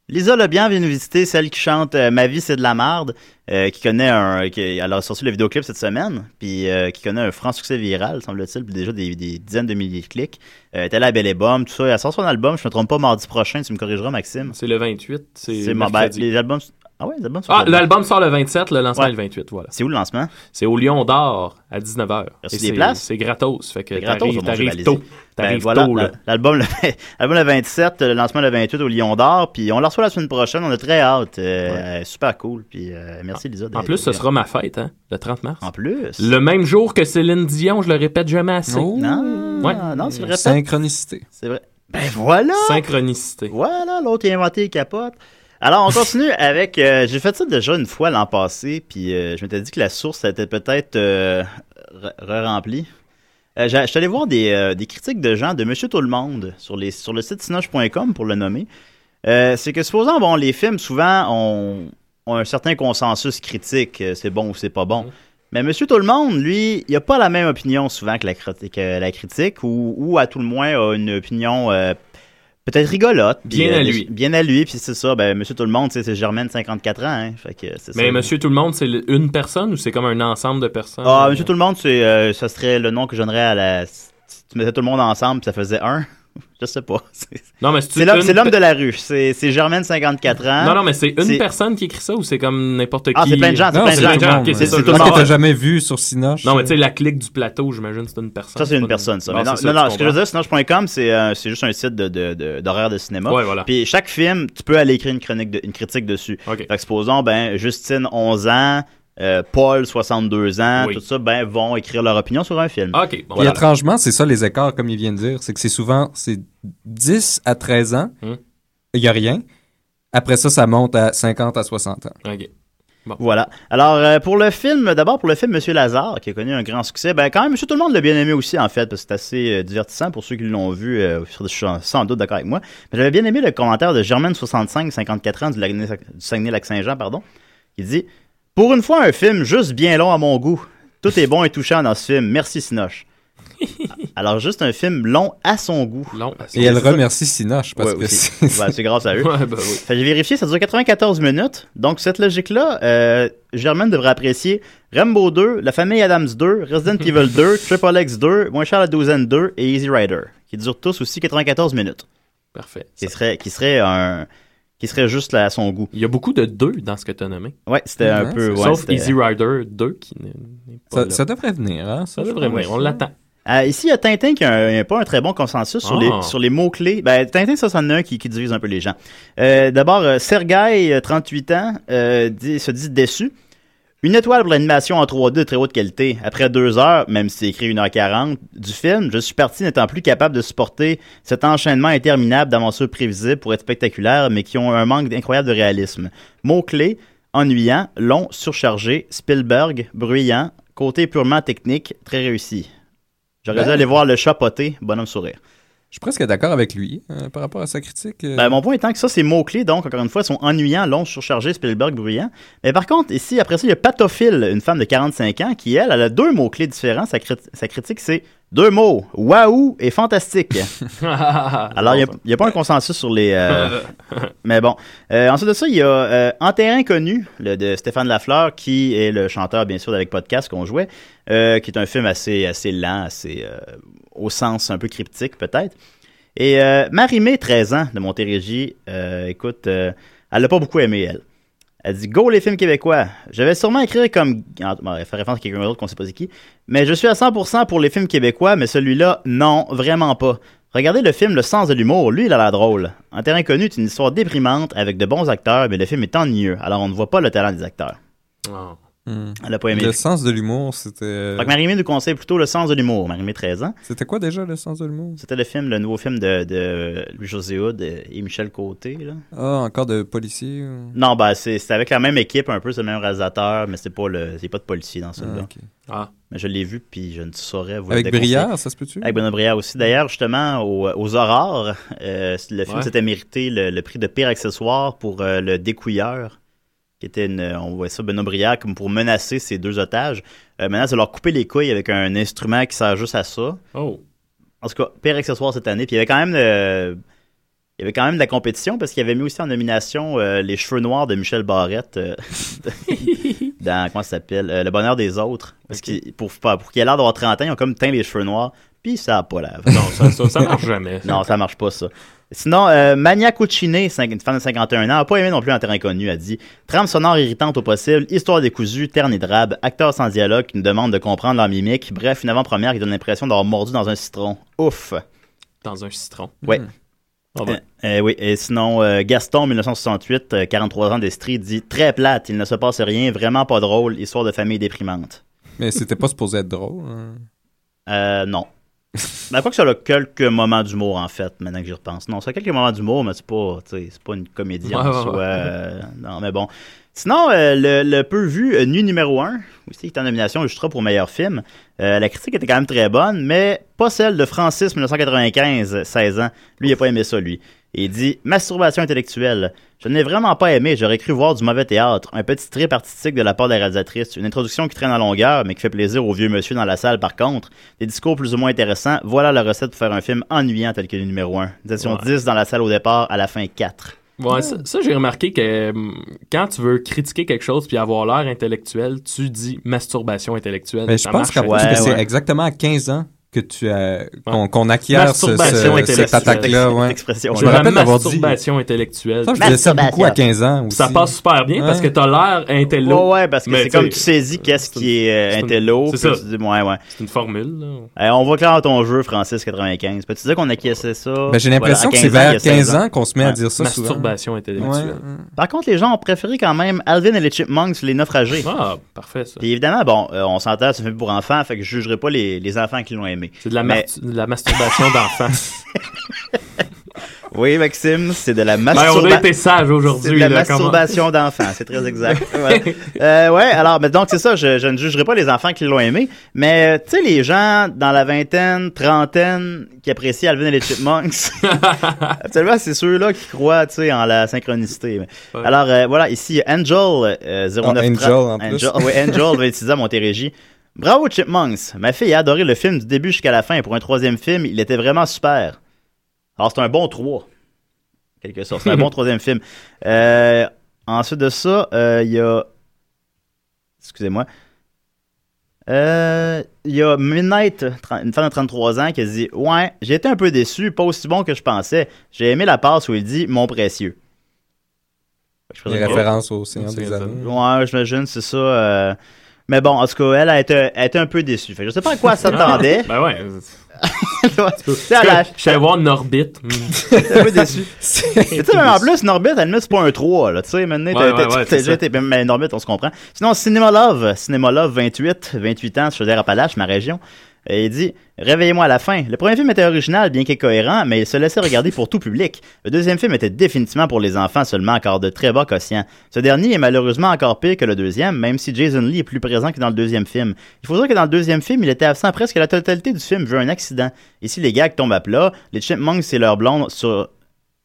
Lisa Leblanc vient nous visiter, celle qui chante euh, Ma vie c'est de la marde, euh, qui connaît un... Qui, elle a sorti le vidéoclip cette semaine, puis euh, qui connaît un franc succès viral, semble-t-il, puis déjà des, des dizaines de milliers de clics. Euh, elle est allée à Belle et Bomme, tout ça. Elle sort son album, je me trompe pas, mardi prochain, tu me corrigeras, Maxime. C'est le 28. C'est C'est ben, les albums... Ah ouais, les albums sont Ah, l'album sort le 27, le lancement Ouais. est le 28, voilà. C'est où le lancement? C'est au Lion d'Or à 19h. Reçu Et des c'est- places? C'est gratos, fait que C'est gratos, t'arrives t'arrives tôt. Ben, voilà, tôt, là. la- l'album le, l'album le 27, le lancement le 28 au Lion d'Or, puis on la reçoit la semaine prochaine, on a très hâte. Euh, Super cool, puis euh, merci Lisa. En plus, ce sera ma fête, hein, le 30 mars. En plus. Le même jour que Céline Dion, je le répète jamais assez. Oh. Non, Ouais. non, c'est vrai. Synchronicité. C'est vrai. Ben voilà! Synchronicité. Voilà, l'autre a inventé les capotes. Alors, on continue avec. euh, J'ai fait ça déjà une fois l'an passé, puis euh, je m'étais dit que la source était peut-être euh, re- re-remplie. Euh, je suis allé voir des, des critiques de gens de Monsieur Tout le Monde sur, les, sur le site sinoche.com pour le nommer. C'est que supposons, bon, les films souvent ont, ont un certain consensus critique, c'est bon ou c'est pas bon. Mais Monsieur Tout le Monde, lui, il a pas la même opinion souvent que la critique, que la critique ou, ou à tout le moins a une opinion peut-être rigolote. Bien à euh, lui. Bien à lui, puis c'est ça, ben Monsieur Tout le Monde, c'est Germaine, 54 ans, hein, fait que c'est Mais ça. Monsieur Tout le Monde, c'est une personne ou c'est comme un ensemble de personnes? Ah, Monsieur Tout le Monde, c'est, euh, ça serait le nom que je donnerais à la. Si tu mettais tout le monde ensemble, puis ça faisait un. Je sais pas. C'est, Non, mais c'est l'homme, une c'est l'homme pe- de la rue. C'est, c'est Germaine, 54 ans. Non, non, mais c'est une C'est- personne qui écrit ça ou c'est comme n'importe qui? Ah, c'est plein de gens, c'est Non, plein de gens. tout le monde. ok, c'est ça. C'est je tout que savoir. t'as jamais vu sur Sinoche. Non, mais tu sais, la clique du plateau, j'imagine, c'est une personne. Ça, c'est une personne, ça. Non, ça, non, ce que je veux dire, sinoche.com, c'est, euh, c'est juste un site de, de, de- d'horaire de cinéma. Ouais, voilà. Puis chaque film, tu peux aller écrire une, chronique de- une critique dessus. Ok. Fait que supposons, ben, Justine, 11 ans, euh, Paul, 62 ans, Oui. tout ça, ben, vont écrire leur opinion sur un film. Ok, bon, Puis voilà. étrangement, c'est ça les écarts, comme il vient de dire. C'est que c'est souvent c'est 10 à 13 ans, il Hmm. n'y a rien. Après ça, ça monte à 50 à 60 ans. Ok. Voilà. Alors, euh, pour le film, d'abord pour le film Monsieur Lazare, qui a connu un grand succès, ben quand même, Monsieur Tout le monde l'a bien aimé aussi, en fait, parce que c'est assez euh, divertissant pour ceux qui l'ont vu. euh, je suis sans doute d'accord avec moi. Mais j'avais bien aimé le commentaire de Germaine65, 54 ans, du, du Saguenay-Lac-Saint-Jean, pardon, qui dit « Pour une fois, un film juste bien long à mon goût. Tout est bon et touchant dans ce film. Merci, Sinoche. » Alors, juste un film long à son goût. Long. Et elle c'est ça. remercie Sinoche parce Ouais, que c'est Ouais, c'est grâce à eux. Ouais, ben oui. Fait que j'ai vérifié, ça dure 94 minutes. Donc, cette logique-là, euh, Germaine devrait apprécier Rambo 2, La famille Adams 2, Resident Evil 2, Triple X 2, Moins cher la douzaine 2 et Easy Rider, qui durent tous aussi 94 minutes. Parfait. Qui serait, qui serait un, qui serait juste là, à son goût. Il y a beaucoup de deux dans ce que tu as nommé. Ouais, c'était un peu, ouais, Sauf Easy Rider 2 qui n'est pas ça, là. ça devrait venir. Hein, Ça devrait venir, on l'attend. Euh, ici, il y a Tintin qui n'a pas un très bon consensus sur Ah. les, sur les mots-clés. Ben, Tintin, ça, c'en est un qui, qui divise un peu les gens. Euh, D'abord, euh, Sergei, euh, 38 ans, euh, dit- se dit déçu. Une étoile pour l'animation en 3D de très haute qualité. Après deux heures, même si c'est écrit 1h40 du film, je suis parti n'étant plus capable de supporter cet enchaînement interminable d'aventures prévisibles pour être spectaculaires, mais qui ont un manque incroyable de réalisme. Mots-clés, ennuyant, long, surchargé, Spielberg, bruyant, côté purement technique, très réussi. J'aurais Ben. dû aller voir le chat poté, bonhomme sourire. Je suis presque d'accord avec lui euh, par rapport à sa critique. euh. Ben, mon point étant que ça, ces mots-clés, donc, encore une fois, sont ennuyants, longs, surchargés, Spielberg, bruyant. Mais par contre, ici, après ça, il y a Patophile, une femme de 45 ans, qui, elle, elle a deux mots-clés différents. Sa, crit- sa critique, c'est deux mots, waouh et fantastique. Alors, il n'y a, pas un consensus sur les... euh, mais bon. Euh, ensuite de ça, il y a euh, En terrain connu, le de Stéphane Lafleur, qui est le chanteur, bien sûr, d'Avec Podcast qu'on jouait, euh, qui est un film assez, assez lent, assez euh, au sens un peu cryptique, peut-être. Et euh, Marie-Mé, 13 ans, de Montérégie, euh, écoute, euh, elle l'a pas beaucoup aimé, elle. Elle dit Go les films québécois. Je vais sûrement écrire comme. en- bon, elle fait référence à quelqu'un d'autre qu'on sait pas c'est qui. Mais je suis à 100% pour les films québécois, mais celui-là, non, vraiment pas. Regardez le film Le sens de l'humour, lui, il a l'air drôle. En terrain connu, c'est une histoire déprimante avec de bons acteurs, mais le film est ennuyeux, alors on ne voit pas le talent des acteurs. Ah. Hmm. Elle a pas aimé. Le sens de l'humour, c'était. Fait que Marie-Mé nous conseille plutôt Le sens de l'humour. Marie-Mé, 13 ans. C'était quoi déjà le sens de l'humour? C'était le film, le nouveau film de, de Louis-José Hood et Michel Côté, là. Ah, encore de policier? ou- Non, ben, c'est c'est avec la même équipe, un peu, c'est le même réalisateur, mais c'est pas le, c'est pas de policier dans celui-là. Ah, ok. Ah. Mais je l'ai vu, puis je ne saurais vous Avec le. Brière, ça se peut-tu? Avec Benoît Brière aussi. D'ailleurs, justement, aux, aux Aurores, euh, le film Ouais. s'était mérité le, le prix de pire accessoire pour euh, le découilleur, qui était une, on voit ça, Benoît Brière, comme pour menacer ses deux otages. Euh, maintenant, c'est leur couper les couilles avec un instrument qui sert juste à ça. Oh. En tout cas, pire accessoire cette année. Puis il y avait quand même euh, il y avait quand même de la compétition parce qu'il avait mis aussi en nomination euh, les cheveux noirs de Michel Barrette euh, dans comment ça s'appelle Euh, Le bonheur des autres. Parce qu'il pour pour qu'il ait l'air d'avoir 30 ans, ils ont comme teint les cheveux noirs. Puis ça a pas l'air. Non, ça, ça, ça marche jamais. non, ça marche pas ça. Sinon, euh, Mania cinq- une femme de 51 ans, a pas aimé non plus un terrain connu, a dit Trame sonore irritante au possible, histoire décousue, terne et drabe, acteurs sans dialogue qui nous demandent de comprendre leur mimique, bref, une avant-première qui donne l'impression d'avoir mordu dans un citron. Ouf. Dans un citron? Ouais. Ah ben. Euh, euh, oui, et sinon, euh, Gaston, 1968, euh, 43 ans d'Estrie, dit Très plate, il ne se passe rien, vraiment pas drôle, histoire de famille déprimante. Mais c'était pas supposé être drôle. hein? Euh, non. Ben, quoi que ça a quelques moments d'humour, en fait, maintenant que j'y repense? Non, ça a quelques moments d'humour, mais c'est pas, c'est pas une comédie en Ouais, soi. ouais. euh, non, mais bon. Sinon, euh, le, le peu vu euh, Nuit numéro 1, aussi, qui est en nomination juste pour meilleur film. Euh, la critique était quand même très bonne, mais pas celle de Francis, 1995, 16 ans. Lui, il a pas aimé ça, lui. Et il dit Masturbation intellectuelle. Je n'ai vraiment pas aimé, j'aurais cru voir du mauvais théâtre. Un petit trip artistique de la part de la réalisatrice. Une introduction qui traîne en longueur, mais qui fait plaisir au vieux monsieur dans la salle, par contre. Des discours plus ou moins intéressants. Voilà la recette pour faire un film ennuyant tel que le numéro 1. Disons Ouais. 10 dans la salle au départ, à la fin 4. Ouais, ça, ça, j'ai remarqué que hum, quand tu veux critiquer quelque chose puis avoir l'air intellectuel, tu dis masturbation intellectuelle. Mais je pense que c'est exactement à 15 ans que tu as qu'on qu'on acquiert ce, ce- cette attaque-là. Ouais. expression. Je me rappelle d'avoir dit. masturbation intellectuelle. Ça, je disais ça beaucoup à 15 ans aussi. Ça passe super bien parce que t'as l'air intello. Ouais, ouais, parce que c'est comme tu tu sais, saisis qu'est-ce qui est euh, c'est une- intello. c'est tu dis, ouais, ouais. C'est une formule, là. Euh, on voit clair dans ton jeu, Francis 95. Peux-tu dire qu'on acquiesçait ça? Ben, j'ai l'impression Voilà, que c'est 15 ans, il y vers a 16 15 ans qu'on se met à dire ça souvent. Masturbation intellectuelle. Ouais. Par contre, les gens ont préféré quand même Alvin et les Chipmunks, les naufragés. Ah, parfait, ça. Puis évidemment, bon, euh, on s'entend, c'est fait pour enfants, fait que je jugerai pas les, les enfants qui l'ont aimé. C'est de la, Mais- mar- de la masturbation d'enfant. Oui, Maxime, c'est de la Ben, on a masturbation. été sage aujourd'hui. C'est de la là, masturbation d'enfants, c'est très exact. Euh, ouais, alors, mais donc c'est ça, je, je ne jugerai pas les enfants qui l'ont aimé, mais euh, tu sais, les gens dans la vingtaine, trentaine, qui apprécient Alvin et les Chipmunks, absolument, c'est ceux-là qui croient, tu sais, en la synchronicité. Ouais. Alors, euh, voilà, ici, Angel, euh, 09 Ah, Angel, en plus. Angel, ouais, Angel, 26 ans, Montérégie. Bravo Chipmunks! Ma fille a adoré le film du début jusqu'à la fin. et Pour un troisième film, il était vraiment super. Alors, c'est un bon 3. Quelque sorte. C'est un bon troisième film. Euh, ensuite de ça, euh, il y a. Excusez-moi. Euh, Il y a Midnight, une femme de 33 ans, qui a dit Ouais, j'ai été un peu déçu, pas aussi bon que je pensais. J'ai aimé la passe où il dit Mon précieux. Je Les références au Seigneur des Anneaux. Ouais, j'imagine, c'est ça. Mais bon, en tout cas, elle a été, elle a été un peu déçue. Fait je sais pas à quoi elle s'attendait. Ben ouais. Elle Je suis allé voir Norbit. Un peu déçu. Mais tu sais, même en plus, Norbit, limite, c'est pas un 3, là. Tu sais, maintenant, ça. mais Norbit, on se comprend. Sinon, Cinéma Love, Cinéma Love, 28, 28 ans, je Appalaches, ma région. Et il dit Réveillez-moi à la fin. Le premier film était original, bien qu'incohérent, mais il se laissait regarder pour tout public. Le deuxième film était définitivement pour les enfants seulement, encore de très bas quotient. Ce dernier est malheureusement encore pire que le deuxième, même si Jason Lee est plus présent que dans le deuxième film. Il faut dire que dans le deuxième film, il était absent presque la totalité du film vu un accident. Ici, les gags tombent à plat. Les Chipmunks et leur blonde sur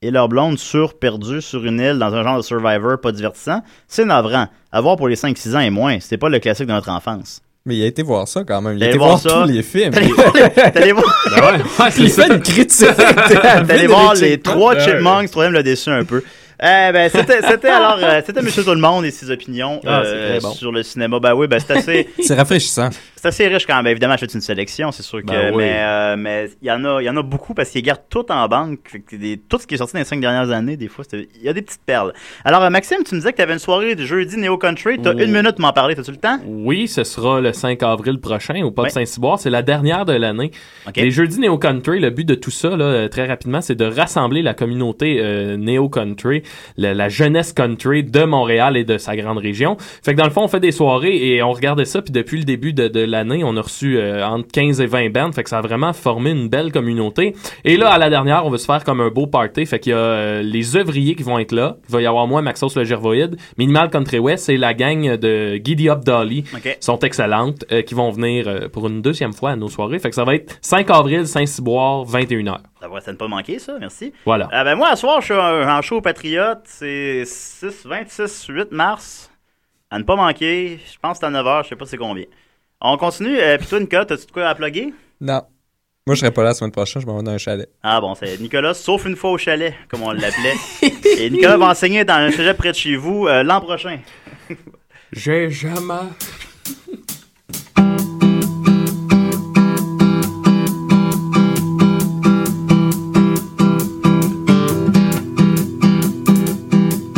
et leur blonde sur perdue sur une île dans un genre de Survivor pas divertissant, c'est navrant. À voir pour les 5-6 ans et moins, c'était pas le classique de notre enfance. Mais il a été voir ça quand même. Il a allé été voir, voir ça? tous les films. Allé voir voir- Ben ouais, ouais, c'est il ça. fait une critique. T'es allé voir les trois. Chipmunks, le troisième l'a déçu un peu. Eh ben, c'était, c'était alors, euh, c'était Monsieur Tout le Monde et ses opinions Ah, euh, bon. sur le cinéma. Ben oui, ben c'est assez, C'est rafraîchissant. C'est assez riche quand même. Évidemment, je fais une sélection, c'est sûr que. Ben oui. Mais euh, mais il y en a, il y en a beaucoup parce qu'ils gardent tout en banque. Fait que des- tout ce qui est sorti dans les cinq dernières années, des fois, il y a des petites perles. Alors, euh, Maxime, tu me disais que tu avais une soirée de jeudi Néo Country. T'as Oh. une minute pour m'en parler. T'as-tu le temps? Oui, ce sera le 5 avril prochain au Pop. Saint-Cyboire. C'est la dernière de l'année. Ok. Les jeudis Néo Country, le but de tout ça, là, euh, très rapidement, c'est de rassembler la communauté euh, Néo Country, la, la jeunesse country de Montréal et de sa grande région. Fait que dans le fond, on fait des soirées et on regardait ça. Puis depuis le début de, de l'année, on a reçu euh, entre 15 et 20 bands. Fait que ça a vraiment formé une belle communauté. Et là, à la dernière, on va se faire comme un beau party. Fait qu'il y a euh, les œuvriers qui vont être là. Il va y avoir moi, Maxos le Gervoïde, Minimal Country West et la gang de Giddy Up Dolly sont excellentes, euh, qui vont venir pour une deuxième fois à nos soirées. Fait que ça va être 5 avril, Saint-Cyboire, 21h. Ça va, ça ne pas manquer, ça. Merci. Voilà. Ah ben moi, à soir, je suis en, show au Patriote. C'est 6, 26, 8 mars. À ne pas manquer. Je pense que c'est à 9h. Je sais pas c'est combien. On continue. Euh, Puis toi, Nicolas, t'as-tu de quoi à plugger? Non. Moi, je serai pas là la semaine prochaine, je m'en vais dans un chalet. Ah bon, c'est Nicolas, sauf une fois au chalet, comme on l'appelait. Et Nicolas va enseigner dans un cégep près de chez vous euh, l'an prochain. J'ai jamais